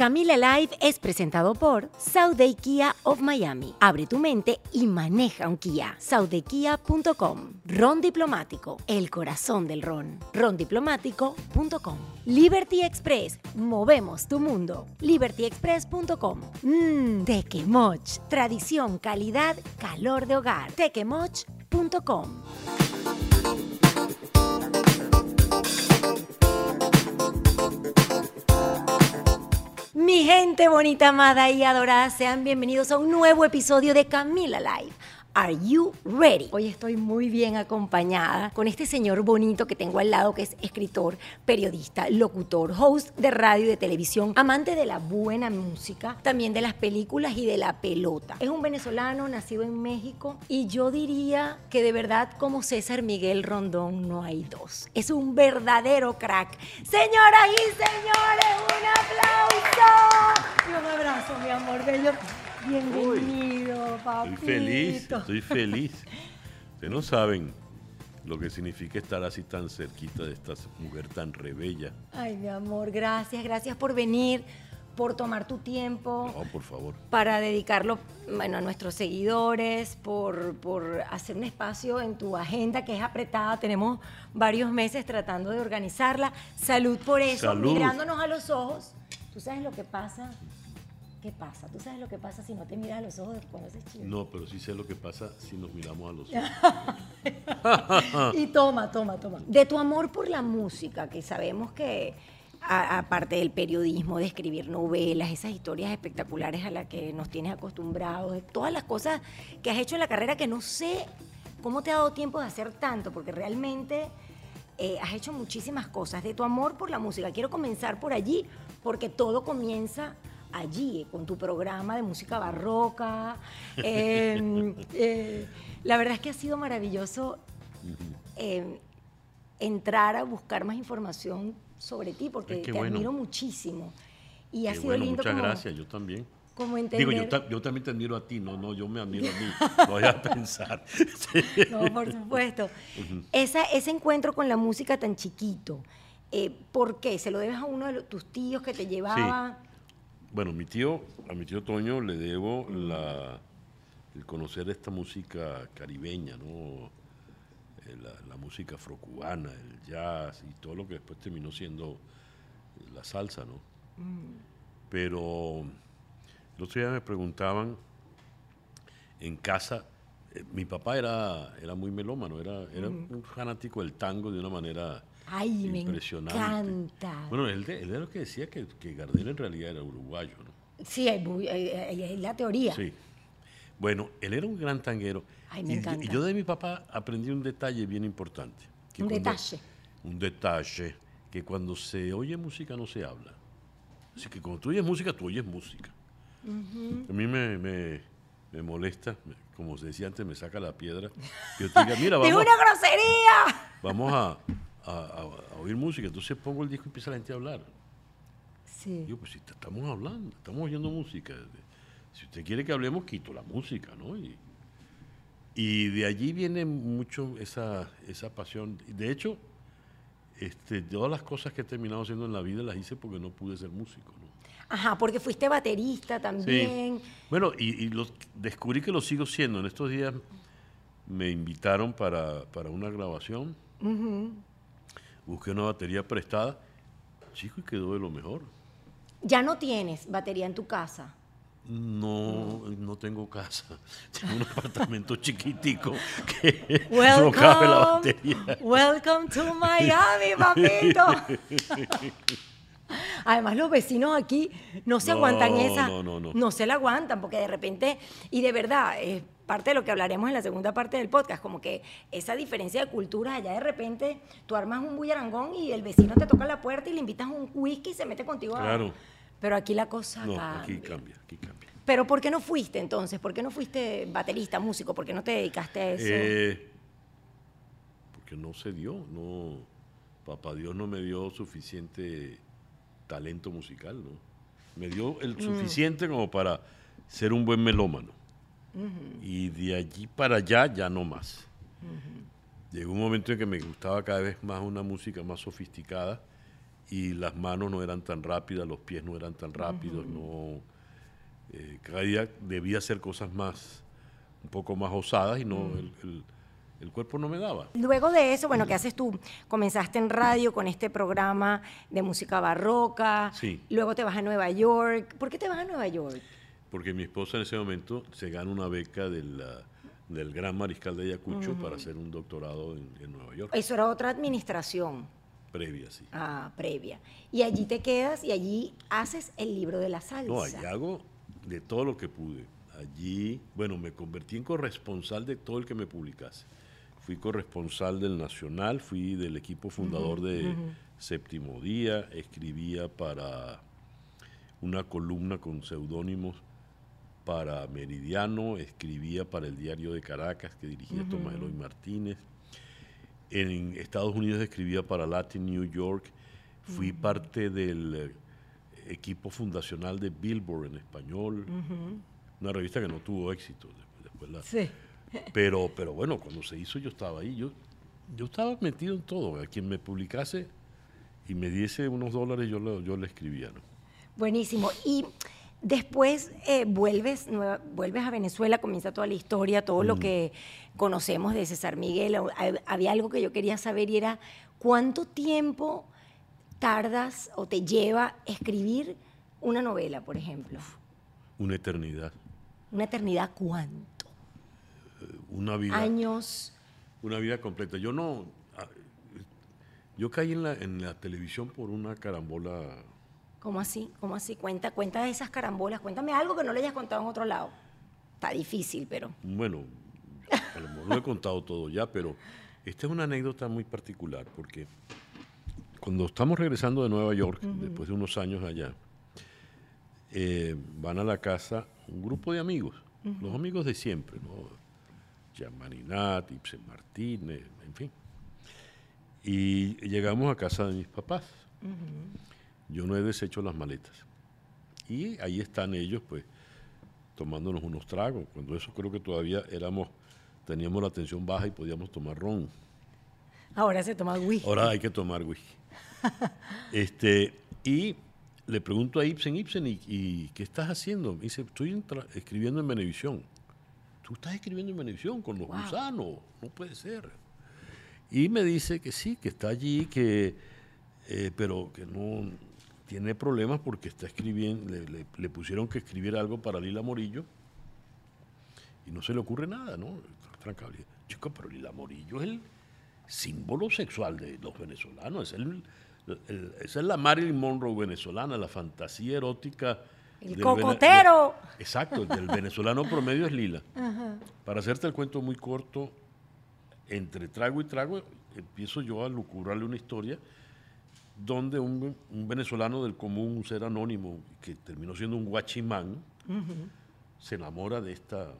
Camila Live es presentado por Day Kia of Miami. Abre tu mente y maneja un Kia. SaudeKia.com. Ron Diplomático, el corazón del ron. Rondiplomático.com. Liberty Express, movemos tu mundo. LibertyExpress.com. Mmm, Tequemoch, tradición, calidad, calor de hogar. Tequemoch.com. Mi gente bonita, amada y adorada, sean bienvenidos a un nuevo episodio de Camila Live. Are you ready? Hoy estoy muy bien acompañada con este señor bonito que tengo al lado, que es escritor, periodista, locutor, host de radio y de televisión, amante de la buena música, también de las películas y de la pelota. Es un venezolano nacido en México y yo diría que de verdad como César Miguel Rondón no hay dos. Es un verdadero crack. Señoras y señores, un aplauso y un abrazo, mi amor bello. Bienvenido, papi. Estoy feliz, estoy feliz. Ustedes no saben lo que significa estar así tan cerquita de esta mujer tan rebella. Ay, mi amor, gracias, gracias por venir, por tomar tu tiempo. No, por favor. Para dedicarlo bueno, a nuestros seguidores, por, por hacer un espacio en tu agenda que es apretada. Tenemos varios meses tratando de organizarla. Salud por eso, Salud. mirándonos a los ojos. ¿Tú sabes lo que pasa? ¿Qué pasa? ¿Tú sabes lo que pasa si no te miras a los ojos cuando haces chido? No, pero sí sé lo que pasa si nos miramos a los ojos. y toma, toma, toma. De tu amor por la música, que sabemos que aparte del periodismo, de escribir novelas, esas historias espectaculares a las que nos tienes acostumbrados, de todas las cosas que has hecho en la carrera que no sé cómo te ha dado tiempo de hacer tanto, porque realmente eh, has hecho muchísimas cosas. De tu amor por la música, quiero comenzar por allí, porque todo comienza allí, con tu programa de música barroca. Em, eh, la verdad es que ha sido maravilloso em, entrar a buscar más información sobre ti, porque te admiro muchísimo. Y ha sido lindo. Muchas gracias, yo también. Como entender... Digo, yo, también te admiro a ti, no, no, yo me admiro a mí, voy a pensar. No, por supuesto. ese encuentro con la música tan chiquito, eh, ¿por qué? ¿Se lo debes a uno de tus tíos que te llevaba? Bueno, mi tío, a mi tío Toño le debo la, el conocer esta música caribeña, ¿no? Eh, la, música afrocubana, el jazz y todo lo que después terminó siendo la salsa, ¿no? Mm. Pero el otro día me preguntaban en casa, eh, mi papá era, era muy melómano, era, era un fanático del tango de una manera Ay, me encanta. Bueno, él, él, era lo que decía que, que Gardel en realidad era uruguayo, ¿no? Sí, es la teoría. Sí. Bueno, él era un gran tanguero. Ay, me encanta. Y yo de mi papá aprendí un detalle bien importante. un detalle. Un detalle, que cuando se oye música no se habla. Así que cuando tú oyes música, tú oyes música. A mí me, me, me, molesta, como se decía antes, me saca la piedra. Que yo te diga, mira, vamos. una grosería! Vamos a, a, oír música. Entonces pongo el disco y empieza la gente a hablar. Sí. Yo, pues si estamos hablando, estamos oyendo música. Si usted quiere que hablemos, quito la música, ¿no? Y, y de allí viene mucho esa, esa pasión. De hecho, este, todas las cosas que he terminado haciendo en la vida las hice porque no pude ser músico, ¿no? Ajá, porque fuiste baterista también. Bueno, y, descubrí que lo sigo siendo. En estos días me invitaron para, para una grabación busqué una batería prestada, chico, y quedó de lo mejor. ¿Ya no tienes batería en tu casa? No, no tengo casa. Tengo un apartamento chiquitico que no cabe la batería. Welcome to Miami, papito. Además, los vecinos aquí no se aguantan esa. No, no, no. No se la aguantan, porque de repente, y de verdad, es parte de lo que hablaremos en la segunda parte del podcast, como que esa diferencia de culturas, allá de repente tú armas un bullarangón y el vecino te toca la puerta y le invitas un whisky y se mete contigo claro. Pero aquí la cosa no, aquí cambia, aquí cambia. Pero ¿por qué no fuiste entonces? ¿Por qué no fuiste baterista, músico? ¿Por qué no te dedicaste a eso? Eh, porque no se dio, no. Papá Dios no me dio suficiente talento musical, ¿no? Me dio el mm. suficiente como para ser un buen melómano. Y de allí para allá ya no más. Llegó un momento en que me gustaba cada vez más una música más sofisticada y las manos no eran tan rápidas, los pies no eran tan rápidos, no eh, cada día debía hacer cosas más, un poco más osadas y no el, el, cuerpo no me daba. Luego de eso, bueno, ¿qué haces tú? Comenzaste en radio con este programa de música barroca, Sí. luego te vas a Nueva York. ¿Por qué te vas a Nueva York? Porque mi esposa en ese momento se gana una beca del, ah, del Gran Mariscal de Ayacucho para hacer un doctorado en, en Nueva York, Eso era otra administración previa, sí. ah, previa. Y allí te quedas y allí haces el libro de la salsa. No, allí hago de todo lo que pude. Allí, bueno, me convertí en corresponsal de todo el que me publicase. Fui corresponsal del Nacional, fui del equipo fundador de Séptimo Día, escribía para una columna con seudónimos para Meridiano, escribía para el Diario de Caracas que dirigía Tomás Eloy Martínez. En Estados Unidos escribía para Latin New York. Fui parte del eh, equipo fundacional de Billboard en español. Una revista que no tuvo éxito. Después, después la- Sí. pero, pero bueno, cuando se hizo yo estaba ahí. Yo, yo estaba metido en todo. A quien me publicase y me diese unos dólares, yo, lo- yo le escribía. ¿no? Buenísimo. Y después eh, vuelves, nueva- vuelves a Venezuela, comienza toda la historia, todo lo que conocemos de César Miguel. Hab- Había algo que yo quería saber y era cuánto tiempo tardas o te lleva escribir una novela, por ejemplo. Una eternidad. Una eternidad, ¿cuánto? Una vida. Años. Una vida completa. Yo no. ah, Yo caí en la, en la televisión por una carambola. ¿Cómo así? ¿Cómo así? Cuenta, cuenta de esas carambolas. Cuéntame algo que no le hayas contado en otro lado. Está difícil, pero. Bueno, a lo mejor no he contado todo ya, pero esta es una anécdota muy particular porque cuando estamos regresando de Nueva York, después de unos años allá, eh, van a la casa un grupo de amigos, los amigos de siempre, ¿no? Jean Marinat, Ibsen Martínez, en fin. Y llegamos a casa de mis papás. Yo no he deshecho las maletas. Y ahí están ellos, pues, tomándonos unos tragos. Cuando eso creo que todavía éramos, teníamos la tensión baja y podíamos tomar ron. Ahora se toma whisky. Ahora hay que tomar whisky. este, y le pregunto a Ibsen, Ibsen, ¿y, y qué estás haciendo? Me dice, estoy escribiendo en Venevisión. ¿Tú estás escribiendo en Venevisión con los Wow. gusanos? No puede ser. Y me dice que sí, que está allí, que, eh, pero que no tiene problemas porque está escribiendo, le, le- le pusieron que escribiera algo para Lila Morillo y no se le ocurre nada, ¿no? Tranquilo. Chico, pero Lila Morillo es el símbolo sexual de los venezolanos, es el, el- esa es la Marilyn Monroe venezolana, la fantasía erótica. El cocotero. de- exacto, el del venezolano promedio es Lila. Para hacerte el cuento muy corto, entre trago y trago, empiezo yo a lucurarle una historia donde un, un venezolano del común, un ser anónimo, que terminó siendo un guachimán, se enamora de, esta,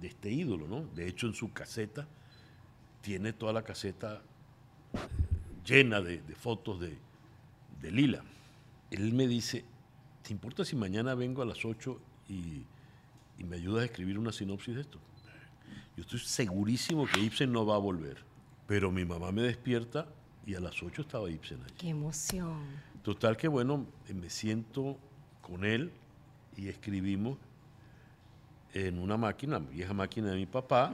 de este ídolo, ¿no? De hecho, en su caseta, tiene toda la caseta eh, llena de, de fotos de, de Lila. Él me dice, ¿te importa si mañana vengo a las 8 y, y me ayudas a escribir una sinopsis de esto? Yo estoy segurísimo que Ibsen no va a volver. Pero mi mamá me despierta y a las 8 estaba Ibsen allí. Qué emoción. Total que bueno, me siento con él y escribimos en una máquina, vieja máquina de mi papá,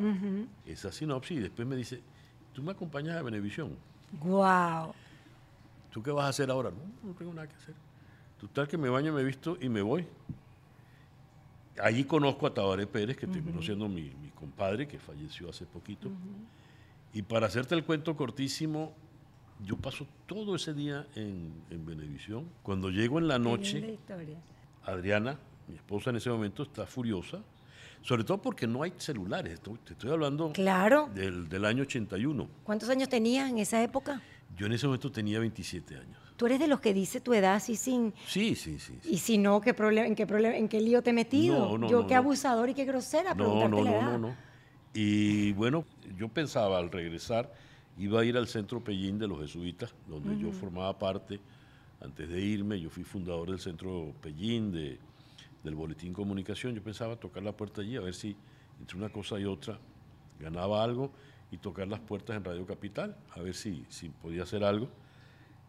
esa sinopsis y después me dice, tú me acompañas a Venevisión. Wow. ¿Tú qué vas a hacer ahora? No, no tengo nada que hacer. Total que me baño, me visto y me voy. Allí conozco a Tabaré Pérez, que terminó siendo mi, mi compadre, que falleció hace poquito. Y para hacerte el cuento cortísimo, yo paso todo ese día en, en Venevisión. Cuando llego en la noche. Adriana, mi esposa en ese momento, está furiosa, sobre todo porque no hay celulares. Te estoy hablando Claro. del, del año 81. ¿Cuántos años tenías en esa época? Yo en ese momento tenía 27 años. Tú eres de los que dice tu edad así sin... Sí, sí, sí. sí. Y si no, ¿qué problema, ¿en qué problema, en qué lío te he metido? No, no, Yo no, qué abusador y qué grosera No, no, la no, no, no. Y bueno, yo pensaba al regresar, iba a ir al centro Pellín de los jesuitas, donde yo formaba parte. Antes de irme, yo fui fundador del centro Pellín, de, del Boletín Comunicación. Yo pensaba tocar la puerta allí, a ver si entre una cosa y otra ganaba algo y tocar las puertas en Radio Capital, a ver si, si podía hacer algo.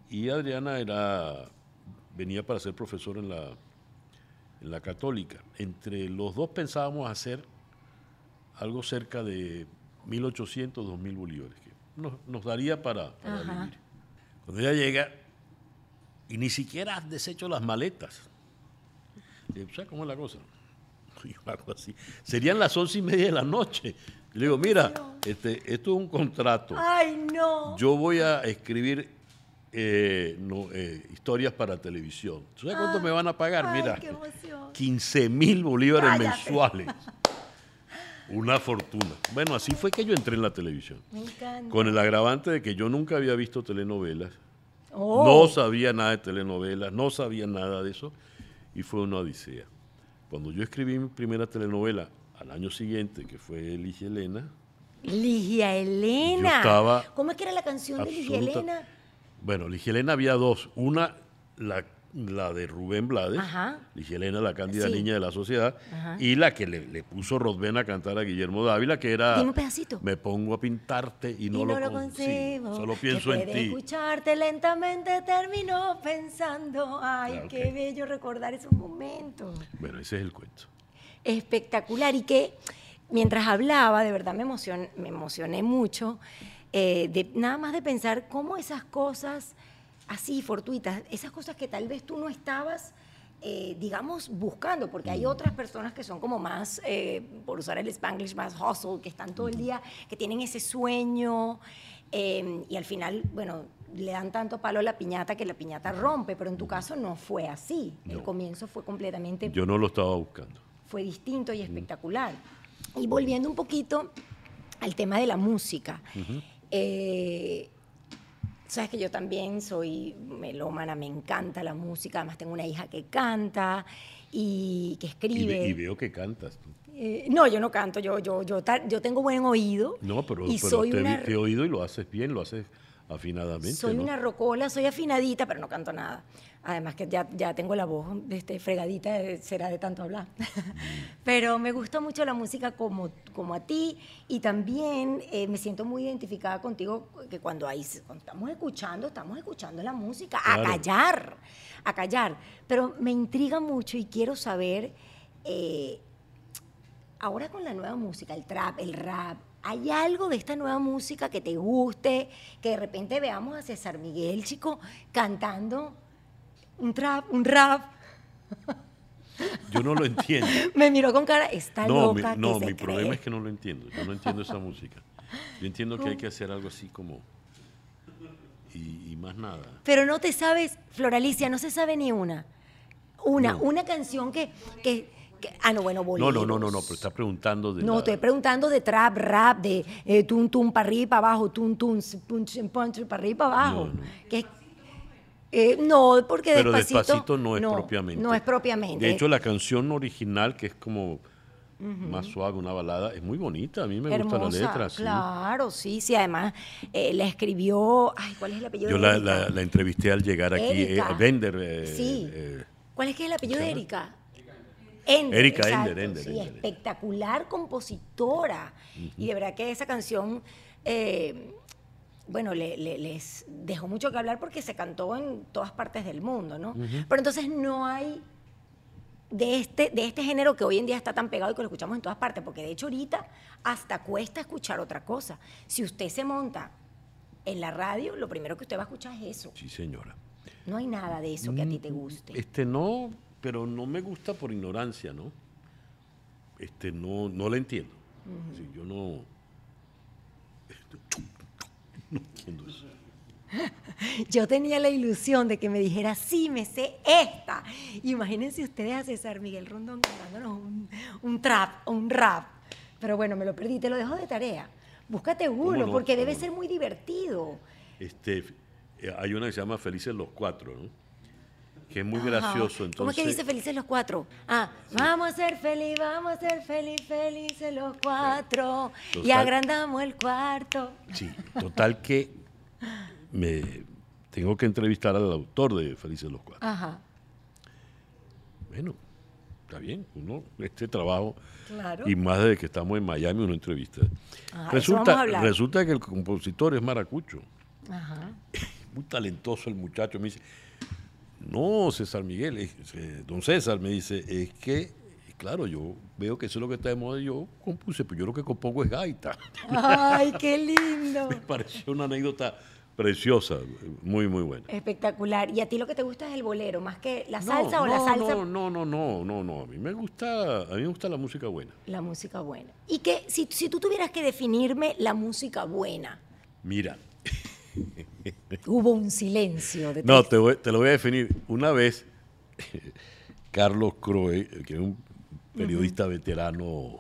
Y Adriana era, venía para ser profesor en la, en la católica. Entre los dos pensábamos hacer algo cerca de 1.800, 2.000 bolívares, nos, nos daría para, para vivir. Cuando ella llega, y ni siquiera has deshecho las maletas. ¿Sabes cómo es la cosa? Algo así. Serían las once y media de la noche. Le digo, mira, este, esto es un contrato. Ay, no. Yo voy a escribir eh, no, eh, historias para televisión. ¿Sabes cuánto me van a pagar? Ay, mira, qué emoción. 15 mil bolívares Cállate. mensuales. Una fortuna. Bueno, así fue que yo entré en la televisión. Me encanta. Con el agravante de que yo nunca había visto telenovelas. Oh. No sabía nada de telenovelas, no sabía nada de eso y fue una odisea. Cuando yo escribí mi primera telenovela al año siguiente, que fue Ligia Elena, Ligia Elena. Yo estaba ¿Cómo es que era la canción de Ligia Elena? bueno, Ligia Elena había dos, una la, la de Rubén Blades, Ajá. Ligia Elena, la cándida Sí. niña de la sociedad, Ajá. y la que le, le puso Rodben a cantar a Guillermo Dávila, que era Dime un pedacito. Me pongo a pintarte y no, y no lo, lo con- sí, solo que pienso en ti. escucharte lentamente terminó pensando. Ay, Ah, qué bello recordar esos momentos. Bueno, ese es el cuento. Espectacular. Y que mientras hablaba, de verdad me emocioné mucho. eh, de, nada más de pensar cómo esas cosas así, fortuitas, esas cosas que tal vez tú no estabas. eh, digamos, buscando, porque hay otras personas que son como más, eh, por usar el spanglish, más hustle, que están todo el día, que tienen ese sueño, eh, y al final, bueno, le dan tanto palo a la piñata que la piñata rompe, pero en tu caso no fue así. El comienzo fue completamente Yo no lo estaba buscando. fue distinto y espectacular. Y volviendo un poquito al tema de la música, eh, sabes que yo también soy melómana, me encanta la música, además tengo una hija que canta y que escribe. y veo que cantas. tú. Eh, no, yo no canto, yo, yo, yo, yo tengo buen oído. No, pero, y pero soy te, una, te he oído y lo haces bien, lo haces afinadamente. soy ¿no? una rocola, soy afinadita, pero no canto nada. Además que ya, ya tengo la voz este, fregadita, eh, será de tanto hablar. pero me gusta mucho la música como, como a ti y también eh, me siento muy identificada contigo que cuando, ahí, cuando estamos escuchando, estamos escuchando la música, a Claro. callar, a callar. Pero me intriga mucho y quiero saber... eh, ahora con la nueva música, el trap, el rap, ¿hay algo de esta nueva música que te guste? Que de repente veamos a César Miguel, chico, cantando un trap, un rap. Yo no lo entiendo. Me miró con cara, está no, mi, loca. que no, se mi cree". problema es que no lo entiendo. Yo no entiendo esa música. Yo entiendo que hay que hacer algo así como... Y, y más nada. Pero no te sabes, Floralicia, no se sabe ni una. Una, No. una canción que, que, que- Ah, no, bueno, No, boleros. no, no, no, no, pero está preguntando de No, la- estoy preguntando de trap, rap, de eh, tum tum para arriba y para abajo, tum tum punch punch para arriba y para abajo. No, no. Que- eh, no, porque Pero despacito, despacito no es propiamente. No es propiamente. De hecho, la canción original, que es como más suave, una balada, es muy bonita. A mí me gusta la Hermosa, letra. sí. Claro, sí, sí. Además, eh, la escribió. Ay, ¿cuál es el apellido Yo de la, Erika? la- la entrevisté al llegar aquí. eh, Erika. Bender. eh, Sí. ¿Cuál es que es el apellido de? Erika? Ender, Erika exacto, Ender, Ender, sí, Ender. espectacular compositora. Y de verdad que esa canción, bueno, le- le- les dejó mucho que hablar porque se cantó en todas partes del mundo, ¿no? Pero entonces no hay de este, de este género que hoy en día está tan pegado y que lo escuchamos en todas partes, porque de hecho ahorita hasta cuesta escuchar otra cosa. Si usted se monta en la radio, lo primero que usted va a escuchar es eso. sí, señora. No hay nada de eso que a ti te guste. Este no, pero no me gusta por ignorancia, ¿no? Este no, no la entiendo. Sí, yo no. Yo tenía la ilusión de que me dijera, sí, me sé esta. Imagínense ustedes a César Miguel Rondón cantándonos un, un trap o un rap. Pero bueno, me lo perdí, te lo dejo de tarea. Búscate uno, no? porque debe ¿Cómo ser muy divertido. Este, eh, hay una que se llama Felices los Cuatro, ¿no? Que es muy Ajá. gracioso. Entonces, ¿Cómo es que dice felices los cuatro? Ah, vamos a ser felices, vamos a ser felices, felices los cuatro. Y agrandamos el cuarto. Sí, total que me tengo que entrevistar al autor de Felices los Cuatro. Ajá, Bueno, está bien, uno, este trabajo, claro. y más desde que estamos en Miami, uno entrevista. Ajá, eso vamos a resulta, resulta que el compositor es maracucho. Ajá. muy talentoso el muchacho. Me dice, no, César Miguel, eh, don César me dice, es que, claro, yo veo que eso es lo que está de moda y yo compuse, pero yo lo que compongo es gaita. ¡Ay, qué lindo! me pareció una anécdota preciosa, muy, muy buena. Espectacular. ¿Y a ti lo que te gusta es el bolero, más que la salsa o la salsa? No, no, no, no, no, no. A mí me gusta, a mí me gusta la música buena. La música buena. Y que si, si tú tuvieras que definirme la música buena. Mira, Hubo un silencio. De no, te, lo voy a definir. Una vez, Carlos Croe, que es un periodista veterano,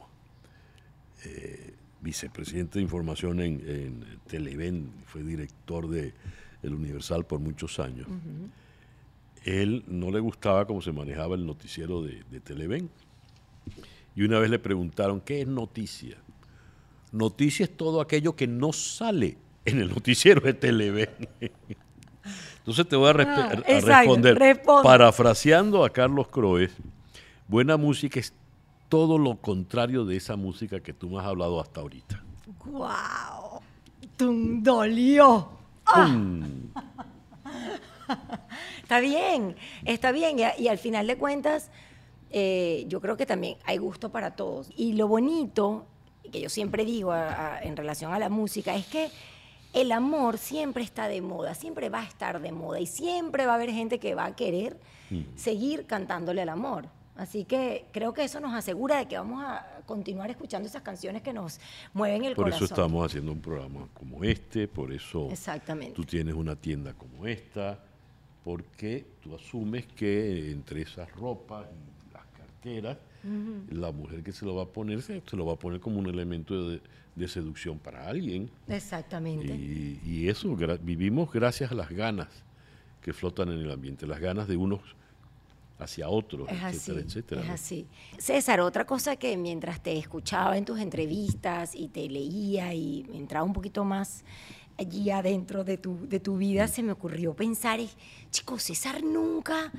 eh, vicepresidente de información en, en, Televen, fue director de El Universal por muchos años. Él no le gustaba cómo se manejaba el noticiero de, de Televen. Y una vez le preguntaron, ¿qué es noticia? Noticia es todo aquello que no sale en el noticiero de Televen. Entonces te voy a, ah, responder, parafraseando a Carlos Croes, buena música es todo lo contrario de esa música que tú me has hablado hasta ahorita. ¡Guau! ¡Tum dolió! ¡Ah! está bien, está bien. Y, al final de cuentas, eh, yo creo que también hay gusto para todos. Y lo bonito, que yo siempre digo en relación a la música, es que el amor siempre está de moda, siempre va a estar de moda y siempre va a haber gente que va a querer mm. seguir cantándole al amor. Así que creo que eso nos asegura de que vamos a continuar escuchando esas canciones que nos mueven el corazón. Por eso estamos haciendo un programa como este, por eso Exactamente. tú tienes una tienda como esta, porque tú asumes que entre esas ropas y las carteras, la mujer que se lo va a poner se, lo va a poner como un elemento de, de seducción para alguien. Exactamente. Y, eso, vivimos gracias a las ganas que flotan en el ambiente, las ganas de unos hacia otros, etcétera, etcétera. Es así. César, otra cosa que mientras te escuchaba en tus entrevistas y te leía y entraba un poquito más allí adentro de tu, de tu vida, mm. se me ocurrió pensar, chicos, César nunca...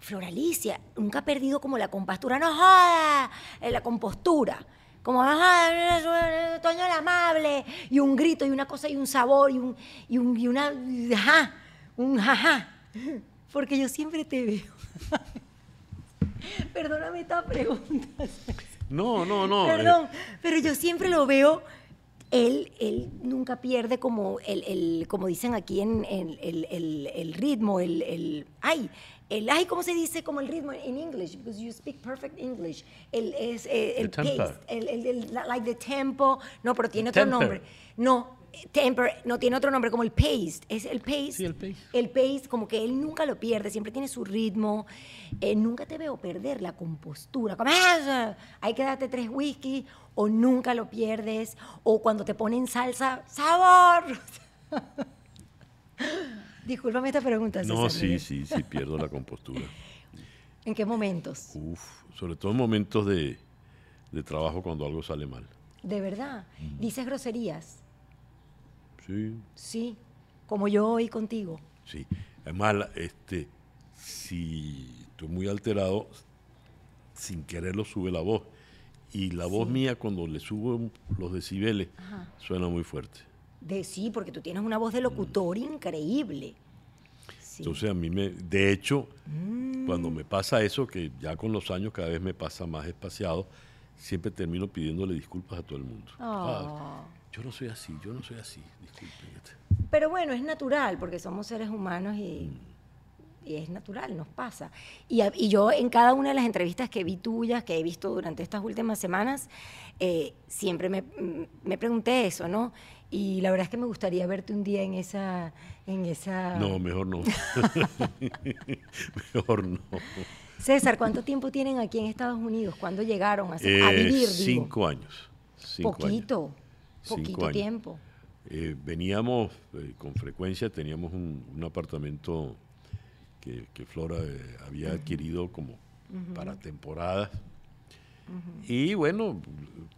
Floralicia, nunca ha perdido como la compostura, no joda, eh, la compostura como, ajá, Toño el amable, y un grito, y una cosa, y un sabor, y, un, y, un, y una, ajá, un jaja. Porque yo siempre te veo. Perdóname esta pregunta. No, no, no. Perdón, eh. pero yo siempre lo veo él, él, nunca pierde como el, el como dicen aquí en, el, el, el, ritmo, el, ay, el, ay, ¿cómo se dice como el ritmo en English? Because you speak perfect English. El, es, eh, el, pace, el, el, like the tempo. No, pero tiene otro nombre. No, temper, no tiene otro nombre, como el pace. Es el pace. Sí, el pace. El pace, como que él nunca lo pierde, siempre tiene su ritmo. Eh, nunca te veo perder la compostura. Como, ah, hay que darte tres whisky, o nunca lo pierdes, o cuando te ponen salsa, ¡sabor! Discúlpame esta pregunta. no, sí, sí, sí, pierdo la compostura. ¿En qué momentos? Uf, sobre todo en momentos de, trabajo cuando algo sale mal. ¿De verdad? ¿Dices groserías? Sí. Sí, como yo hoy contigo. Sí, además, este, si estoy muy alterado, sin quererlo sube la voz. Y la voz mía, cuando le subo los decibeles, suena muy fuerte. De sí, porque tú tienes una voz de locutor increíble. Entonces a mí me, de hecho, cuando me pasa eso, que ya con los años cada vez me pasa más espaciado, siempre termino pidiéndole disculpas a todo el mundo. Ah, oh. yo no soy así, yo no soy así, disculpen. Pero bueno, es natural, porque somos seres humanos y, y es natural, nos pasa. Y, y, yo en cada una de las entrevistas que vi tuyas, que he visto durante estas últimas semanas, eh, siempre me, me pregunté eso, ¿no? Y la verdad es que me gustaría verte un día en esa... En esa... No, mejor no. mejor no. César, ¿cuánto tiempo tienen aquí en Estados Unidos? ¿Cuándo llegaron a, eh, vivir? Cinco años. poquito, poquito tiempo. Eh, veníamos eh, con frecuencia, teníamos un, apartamento que, Flora había adquirido como para temporadas. Y bueno,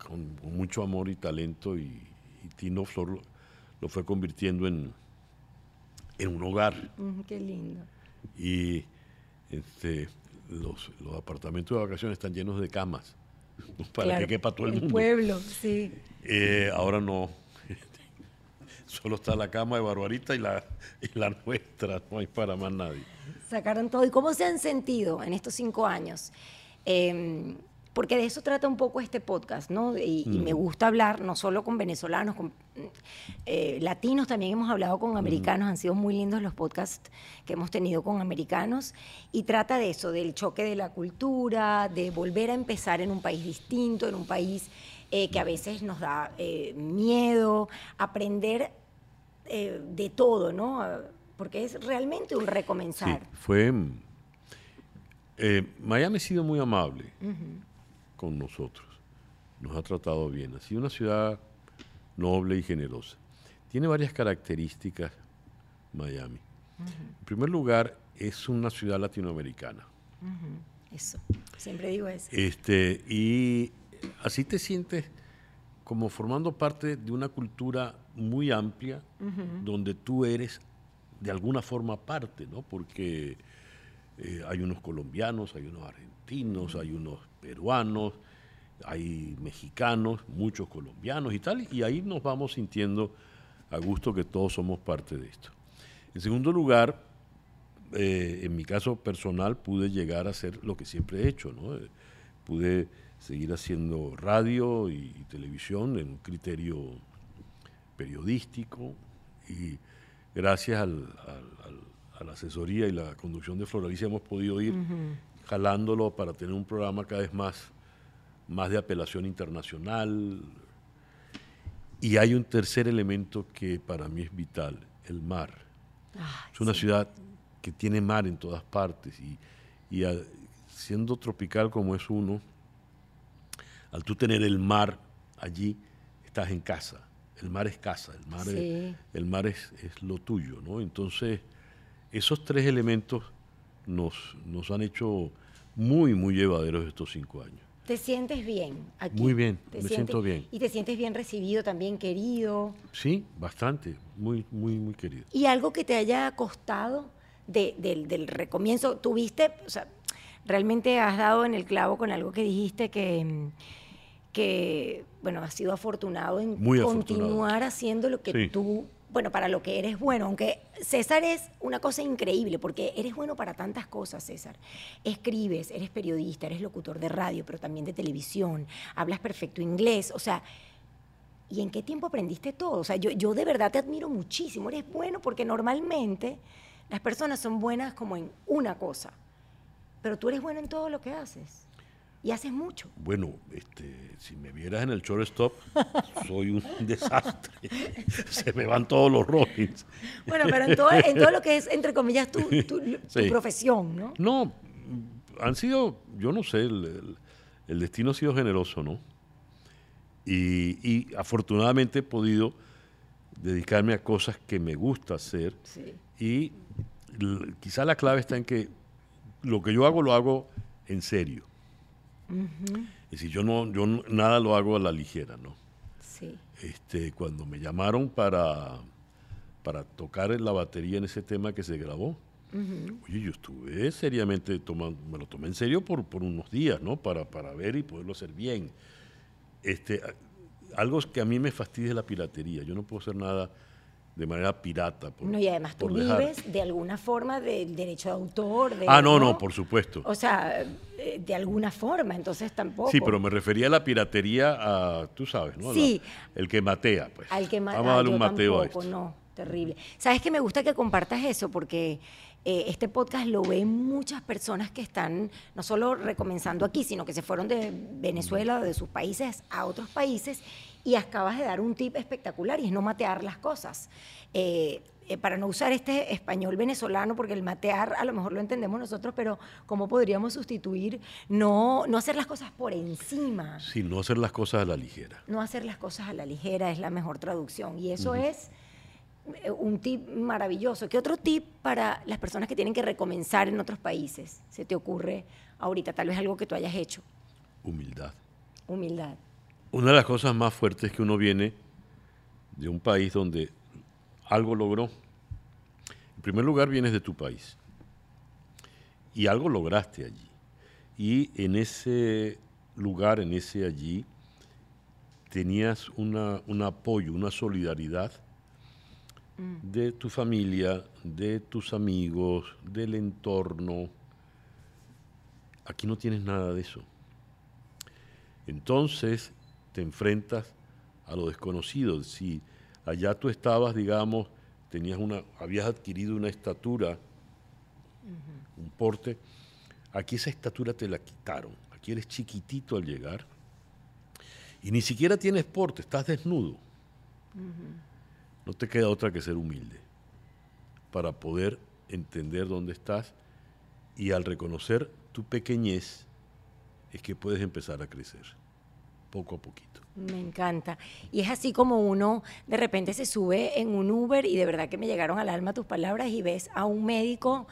con, mucho amor y talento y, Flor lo, fue convirtiendo en, en un hogar. qué lindo. Y este, los, los, apartamentos de vacaciones están llenos de camas para que quepa todo el, mundo. pueblo, sí. Eh, ahora no. Solo está la cama de Barbarita y la, y la nuestra, no hay para más nadie. Sacaron todo. ¿Y cómo se han sentido en estos cinco años? Em, porque de eso trata un poco este podcast, ¿no? Y, me gusta hablar no solo con venezolanos, con eh, latinos, también hemos hablado con americanos, han sido muy lindos los podcasts que hemos tenido con americanos, y trata de eso, del choque de la cultura, de volver a empezar en un país distinto, en un país eh, que a veces nos da eh, miedo, aprender de todo, ¿no? Porque es realmente un recomenzar. Sí, fue... Miami ha sido muy amable con nosotros. Nos ha tratado bien. Ha sido una ciudad noble y generosa. Tiene varias características Miami. En primer lugar, es una ciudad latinoamericana. Eso, siempre digo eso. Este, y así te sientes como formando parte de una cultura muy amplia, donde tú eres de alguna forma parte, ¿no? Porque eh, hay unos colombianos, hay unos argentinos, hay unos peruanos, hay mexicanos, muchos colombianos y tal, y ahí nos vamos sintiendo a gusto que todos somos parte de esto. En segundo lugar, eh, en mi caso personal pude llegar a hacer lo que siempre he hecho, ¿no? Eh, pude seguir haciendo radio y, televisión en un criterio periodístico y gracias a la asesoría y la conducción de Floralicia hemos podido ir jalándolo para tener un programa cada vez más, más de apelación internacional. Y hay un tercer elemento que para mí es vital, el mar. es una ciudad que tiene mar en todas partes y, siendo tropical como es uno, al tú tener el mar allí, estás en casa. El mar es casa, el mar, es, el mar es, es, lo tuyo, ¿no? Entonces, esos tres elementos nos, nos han hecho muy, muy llevaderos estos cinco años. ¿Te sientes bien aquí? Muy bien, me siento bien. ¿Y te sientes bien recibido, también querido? Sí, bastante, muy, muy, muy querido. ¿Y algo que te haya costado del recomienzo? ¿Tuviste, o sea, realmente has dado en el clavo con algo que dijiste que, que bueno, has sido afortunado en continuar haciendo lo que tú bueno, para lo que eres bueno, aunque César es una cosa increíble, porque eres bueno para tantas cosas, César. Escribes, eres periodista, eres locutor de radio, pero también de televisión, hablas perfecto inglés, o sea, ¿y en qué tiempo aprendiste todo? O sea, yo, yo de verdad te admiro muchísimo, eres bueno porque normalmente las personas son buenas como en una cosa, pero tú eres bueno en todo lo que haces y haces mucho. Bueno, este, si me vieras en el shortstop, soy un desastre. Se me van todos los Rollins. Bueno, pero en todo, en todo, lo que es, entre comillas, tu, tu, profesión, ¿no? No, han sido, yo no sé, el, destino ha sido generoso, ¿no? Y, y, afortunadamente he podido dedicarme a cosas que me gusta hacer. Sí. Y quizá la clave está en que lo que yo hago lo hago en serio. Es decir, yo no, yo nada lo hago a la ligera, ¿no? Sí. Este, cuando me llamaron para, para tocar la batería en ese tema que se grabó, oye, yo estuve seriamente tomando, me lo tomé en serio por, por unos días, ¿no? Para, para ver y poderlo hacer bien. Este, algo que a mí me fastidia es la piratería. Yo no puedo hacer nada de manera pirata. no, y además tú vives de alguna forma del derecho de autor. ah, no, no, por supuesto. O sea, eh, de alguna forma, entonces tampoco. Sí, pero me refería a la piratería a, tú sabes, ¿no? Sí. el que matea, pues. Al que matea. Vamos a darle un mateo a esto. No, terrible. Sabes que me gusta que compartas eso porque eh, este podcast lo ven muchas personas que están no solo recomenzando aquí, sino que se fueron de Venezuela de sus países a otros países y acabas de dar un tip espectacular y es no matear las cosas. Eh, eh, para no usar este español venezolano, porque el matear a lo mejor lo entendemos nosotros, pero ¿cómo podríamos sustituir no, no hacer las cosas por encima? Sí, no hacer las cosas a la ligera. No hacer las cosas a la ligera es la mejor traducción. Y eso es eh, un tip maravilloso. ¿Qué otro tip para las personas que tienen que recomenzar en otros países se te ocurre ahorita? Tal vez algo que tú hayas hecho. Humildad. Humildad. Una de las cosas más fuertes que uno viene de un país donde algo logró. En primer lugar, vienes de tu país y algo lograste allí. Y en ese lugar, en ese allí, tenías una, un apoyo, una solidaridad de tu familia, de tus amigos, del entorno. Aquí no tienes nada de eso. Entonces te enfrentas a lo desconocido. Si allá tú estabas, digamos, tenías una, habías adquirido una estatura, un porte, aquí esa estatura te la quitaron. Aquí eres chiquitito al llegar y ni siquiera tienes porte, estás desnudo. No te queda otra que ser humilde para poder entender dónde estás y al reconocer tu pequeñez es que puedes empezar a crecer poco a poquito. Me encanta. Y es así como uno de repente se sube en un Uber y de verdad que me llegaron al alma tus palabras y ves a un médico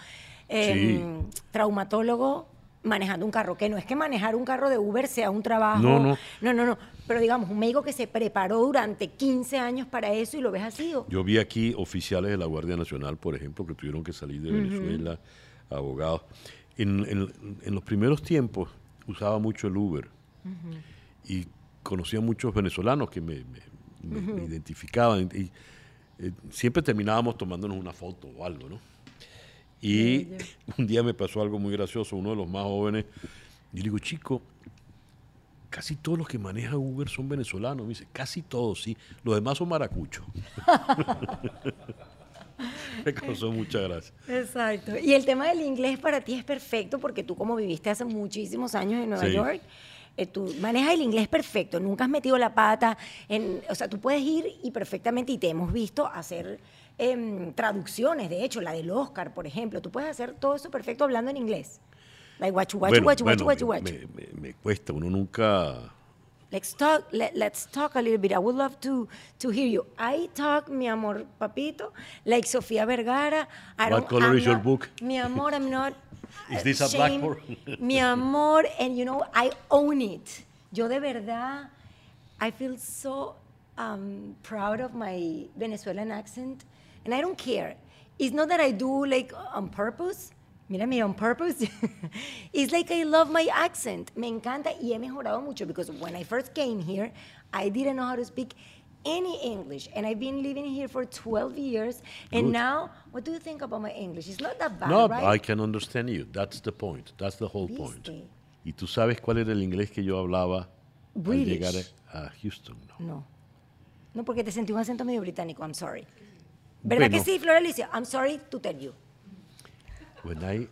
em, traumatólogo manejando un carro, que no es que manejar un carro de Uber sea un trabajo. No, no. No, no, no. Pero digamos, un médico que se preparó durante 15 años para eso y lo ves así. Yo vi aquí oficiales de la Guardia Nacional, por ejemplo, que tuvieron que salir de Venezuela, abogados. En, los primeros tiempos usaba mucho el Uber y conocía muchos venezolanos que me, identificaban y eh, siempre terminábamos tomándonos una foto o algo, ¿no? Y un día me pasó algo muy gracioso, uno de los más jóvenes, y le digo, chico, casi todos los que manejan Uber son venezolanos. Me dice, casi todos, sí. Los demás son maracuchos. me causó mucha gracia. Exacto. Y el tema del inglés para ti es perfecto porque tú como viviste hace muchísimos años en Nueva York, eh, tú manejas el inglés perfecto, nunca has metido la pata, en, o sea, tú puedes ir y perfectamente, y te hemos visto hacer em, traducciones, de hecho, la del Oscar, por ejemplo, tú puedes hacer todo eso perfecto hablando en inglés. Like guachu, guachu, guachu, guachu, guachu, guachu. Me, me, cuesta, uno nunca... Let's talk, let, let's talk a little bit. I would love to, to hear you. I talk, mi amor, papito, like Sofía Vergara. I What color is your book? Mi amor, I'm not Is this a blackboard? Mi amor, and you know, I own it. Yo de verdad, I feel so um, proud of my Venezuelan accent, and I don't care. It's not that I do like on purpose. Mira, mira, on purpose. it's like I love my accent. Me encanta y he mejorado mucho because when I first came here, I didn't know how to speak any English. And I've been living here for 12 years. And now, what do you think about my English? It's not that bad, No, right? I can understand you. That's the point. That's the whole ¿Viste? point. ¿Y tú sabes cuál era el inglés que yo hablaba British. al llegar a Houston? No. no. No, porque te sentí un acento medio británico. I'm sorry. ¿Verdad bueno, que sí, Alicia? I'm sorry to tell you. When I...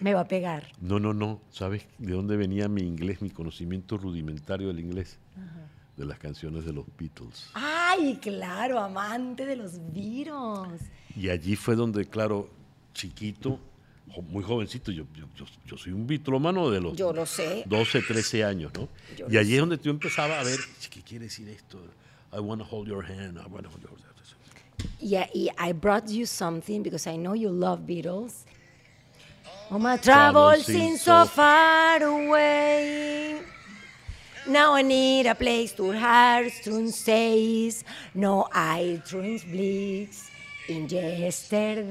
Me va a pegar. No, no, no. ¿Sabes de dónde venía mi inglés, mi conocimiento rudimentario del inglés? de las canciones de los Beatles. ¡Ay, claro! Amante de los Beatles. Y allí fue donde, claro, chiquito, muy jovencito, yo, yo, soy un bitlomano de los yo lo sé. 12, 13 años, ¿no? y allí es donde tú empezabas a ver, ¿qué quiere decir esto? I want to hold your hand, I want to hold your hand. Yeah, I brought you something because I know you love Beatles. Oh, my travels seem so far away. Now I need a place to Hearthstone says, no iTunes bleeds. In yesterday,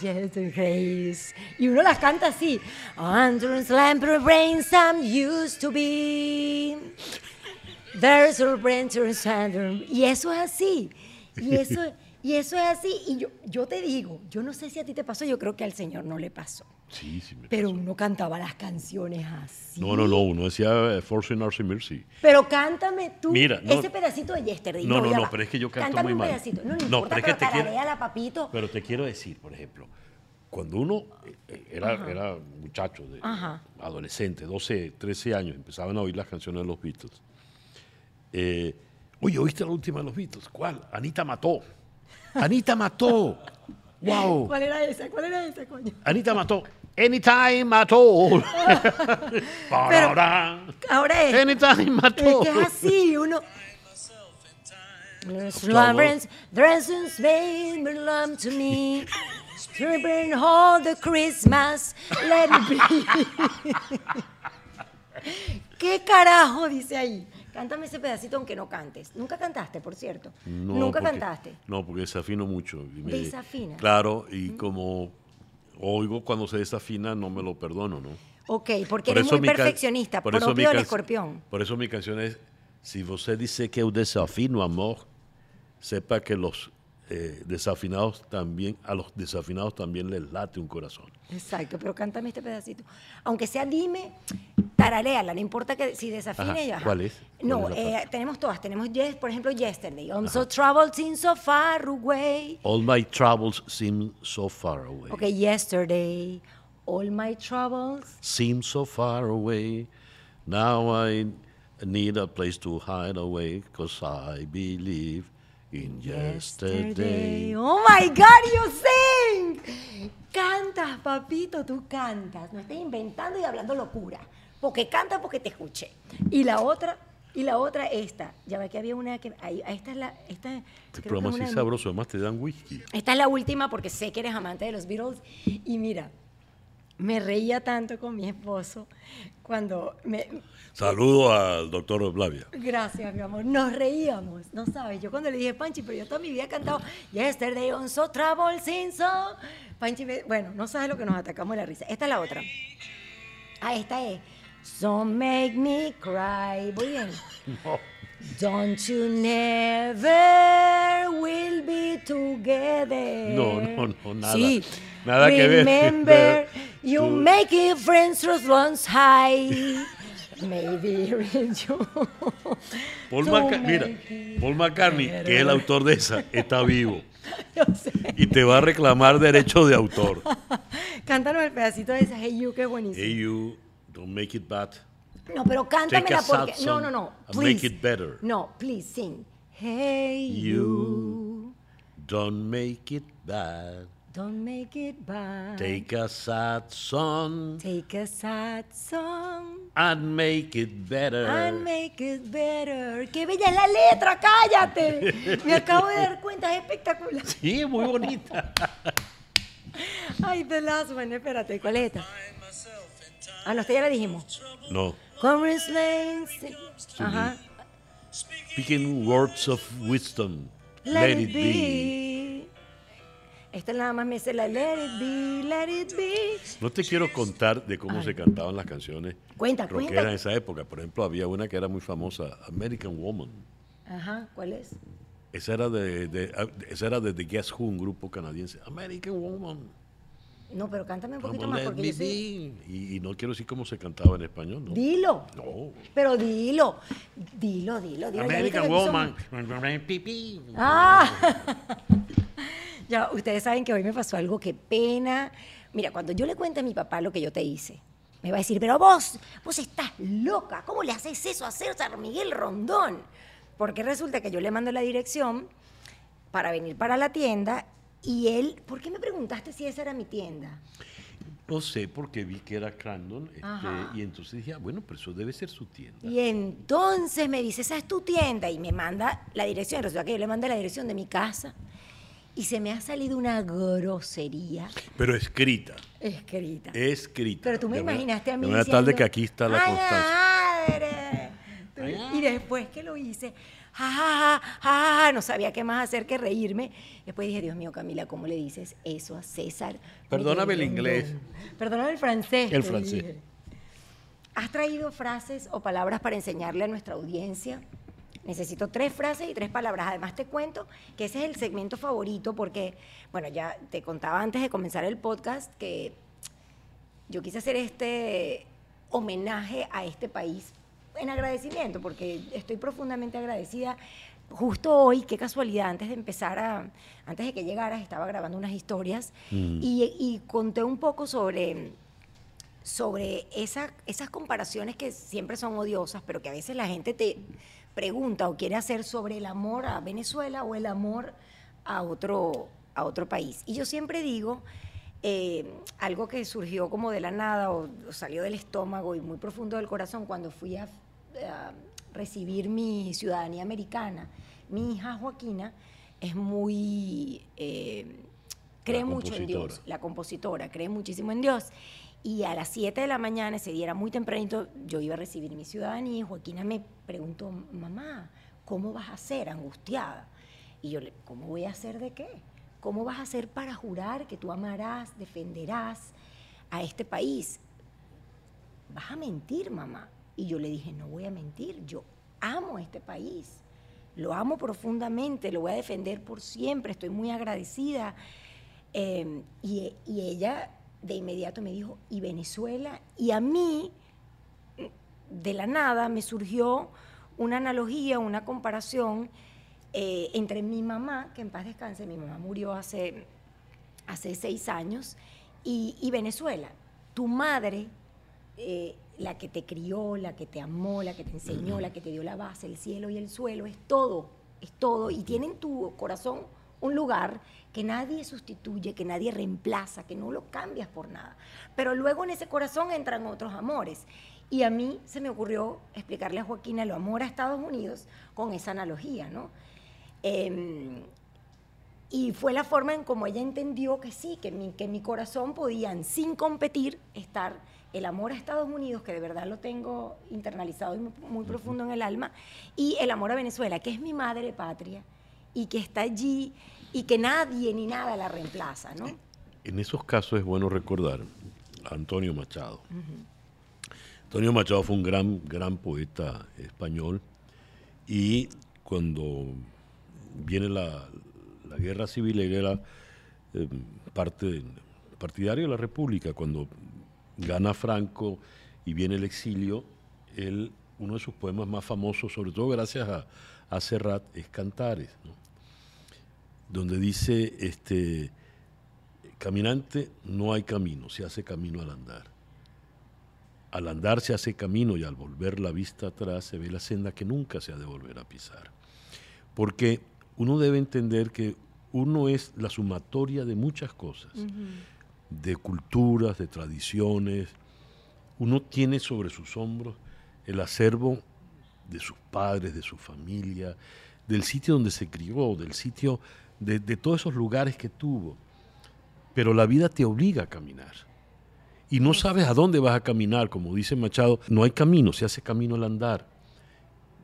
yesterday's. Y uno las canta así. Under lamp brain some used to be. There's a brain syndrome. Y eso es así. Y eso, y eso es así. Y yo, yo te digo, yo no sé si a ti te pasó, yo creo que al Señor no le pasó. Sí, sí me Pero uno cantaba las canciones así. No, no, no, uno decía eh, Force Mercy Mercy. Pero cántame tú Mira, ese pedacito de Yesterday. No, no, no, pero es que yo canto Cántame muy un mal. pedacito. No, no, no importa, pero, es que te quiero, la papito. Pero te quiero decir, por ejemplo, cuando uno eh, era, era muchacho, de, adolescente, 12, 13 años, empezaban a oír las canciones de los Beatles. Eh, Oye, ¿oíste la última de los Beatles? ¿Cuál? Anita mató. Anita mató. Wow. ¿Cuál era esa? ¿Cuál era esa, coño? Anita mató. Anytime at all. Pero, ahora es. Anytime at all. Es que es así, uno. Slumberings, dresses made belong to me. Stripping all the Christmas, let it be. ¿Qué carajo dice ahí? Cántame ese pedacito aunque no cantes. Nunca cantaste, por cierto. Nunca cantaste. No, porque desafino mucho. Desafina. Claro, y como oigo cuando se desafina, no me lo perdono, ¿no? Ok, porque eres muy perfeccionista, por propio del escorpión. Por eso mi canción es, si você dice que eu desafino, amor, sepa que los eh, desafinados también, a los desafinados también les late un corazón. Exacto, pero cántame este pedacito. Aunque sea dime, tarareala, no importa que si desafine Ajá, ya. ajá. ¿cuál es? ¿Cuál No, es eh, tenemos todas. Tenemos, yes, por ejemplo, Yesterday. I'm so troubled, seem so far away. All my troubles seem so far away. Ok, yesterday. All my troubles. Seem so far away. Now I need a place to hide away because I believe in yesterday. Oh my God, you sing. Cantas, papito, tú cantas. No estés inventando y hablando locura. Porque cantas porque te escuché. Y la otra, y la otra, esta. Ya ve que había una que. ahí- esta es la. Esta, Este programa es sabroso, además te dan whisky. esta es la última porque sé que eres amante de los Beatles. Y mira, me reía tanto con mi esposo cuando me, Saludo al doctor Blavia. Gracias, mi amor. Nos reíamos, no sabes. Yo cuando le dije Panchi, pero yo toda mi vida he cantado Yesterday on so trouble since so. Panchi, me- bueno, no sabes lo que nos atacamos de la risa. Esta es la otra. Ah, esta es. So make me cry. Muy bien. Don't you never will be together. No, no, no, nada. Sí. Nada que ver. You Tú- make it friends through once high. Maybe you. Paul, Maca- mira, Paul McCartney, que es el autor de esa, está vivo Yo sé. y te va a reclamar derecho de autor. Cántanos el pedacito de esa Hey You, que es buenísimo. Hey you, don't make it bad. No, pero cántamela Take a sad porque. No, song no, no. and Please. make it better. No, please sing. Hey You. you. Don't make it bad. Don't make it bad. Take a sad song Take a sad song and make it better. and make it better. ¡Qué bella es la letra! ¡Cállate! Me acabo de dar cuenta, es espectacular. Sí, muy bonita. Ay, the last one, espérate, ¿cuál es esta? Ah, no, esta ya la dijimos. No, Congress Lane. sí. Ajá. speaking words of wisdom. Let, it be. Esta nada más me dice la Let it be, let it be. No te quiero contar de cómo se cantaban las canciones Cuenta, cuenta. en esa época. Por ejemplo, había una que era muy famosa, American Woman. Ajá, ¿cuál es? Esa era de, de- ah, esa era de The Guess Who, un grupo canadiense. American Woman. No, pero cántame un poquito más porque yo. Y, y no quiero decir cómo se cantaba en español, ¿no? Dilo. No. Pero dilo. Dilo, dilo, dilo. American Woman. somos- Ah. ya, ustedes saben que hoy me pasó algo que pena. Mira, cuando yo le cuente a mi papá lo que yo te hice, me va a decir, pero vos, vos estás loca, ¿cómo le haces eso a César Miguel Rondón? Porque resulta que yo le mando la dirección para venir para la tienda y él, ¿por qué me preguntaste si esa era mi tienda? No sé, porque vi que era Crandon. este, y entonces dije, ah, bueno, pero eso debe ser su tienda. Y entonces me dice, esa es tu tienda, y me manda la dirección. Resulta que yo le mandé la dirección de mi casa. Y se me ha salido una grosería Pero escrita. escrita. Escrita. Pero tú me De imaginaste a mí De manera tal de diciendo, que aquí está la "Ay, constancia. madre". Tú- Y después que lo hice, ja, ja, ja, ja, ja, no sabía qué más hacer que reírme. Después dije, Dios mío, Camila, ¿cómo le dices eso a César? Perdóname el inglés. Perdóname el francés. El francés. dije. ¿Has traído frases o palabras para enseñarle a nuestra audiencia? Necesito tres frases y tres palabras. Además te cuento que ese es el segmento favorito porque, bueno, ya te contaba antes de comenzar el podcast que yo quise hacer este homenaje a este país en agradecimiento, porque estoy profundamente agradecida. Justo hoy, qué casualidad, antes de empezar a, antes de que llegaras, estaba grabando unas historias y, y conté un poco sobre, sobre esa- esas comparaciones que siempre son odiosas, pero que a veces la gente te pregunta o quiere hacer sobre el amor a Venezuela o el amor a otro, a otro país. Y yo siempre digo eh, algo que surgió como de la nada o, o salió del estómago y muy profundo del corazón cuando fui a, a recibir mi ciudadanía americana. Mi hija Joaquina es muy... eh, cree mucho en Dios, la compositora, cree muchísimo en Dios. Y a las 7 de la mañana, ese día era muy tempranito, yo iba a recibir mi ciudadanía Joaquina me preguntó, mamá, ¿cómo vas a ser angustiada? Y yo le, ¿cómo voy a hacer de qué? ¿Cómo vas a hacer para jurar que tú amarás, defenderás a este país? Vas a mentir, mamá. Y yo le dije, no voy a mentir, yo amo este país, lo amo profundamente, lo voy a defender por siempre, estoy muy agradecida. Eh, y ella de inmediato me dijo, ¿y Venezuela? Y a mí, de la nada, me surgió una analogía, una comparación eh, entre mi mamá, que en paz descanse, mi mamá murió hace, hace seis años, y, Venezuela. Tu madre, eh, la que te crió, la que te amó, la que te enseñó, la que te dio la base, el cielo y el suelo, es todo, es todo. Y tiene en tu corazón un lugar que nadie sustituye, que nadie reemplaza, que no lo cambias por nada. Pero luego en ese corazón entran otros amores. Y a mí se me ocurrió explicarle a Joaquina lo amor a Estados Unidos con esa analogía, ¿no? Em, y fue la forma en como ella entendió que sí, que mi, que mi corazón podían, sin competir, estar el amor a Estados Unidos, que de verdad lo tengo internalizado y muy, profundo en el alma, y el amor a Venezuela, que es mi madre patria y que está allí y que nadie ni nada la reemplaza, ¿no? En esos casos es bueno recordar a Antonio Machado. Antonio Machado fue un gran, gran poeta español y cuando viene la, guerra civil, él era eh, parte partidario de la República. Cuando gana Franco y viene el exilio, él, uno de sus poemas más famosos, sobre todo gracias a, a Serrat, es Cantares, donde dice, este, caminante no hay camino, se hace camino al andar. Al andar se hace camino y al volver la vista atrás se ve la senda que nunca se ha de volver a pisar. Porque uno debe entender que uno es la sumatoria de muchas cosas, de culturas, de tradiciones. Uno tiene sobre sus hombros el acervo de sus padres, de su familia, del sitio donde se crió, del sitio, de, de todos esos lugares que tuvo. Pero la vida te obliga a caminar. Y no sabes a dónde vas a caminar, como dice Machado, no hay camino, se hace camino al andar.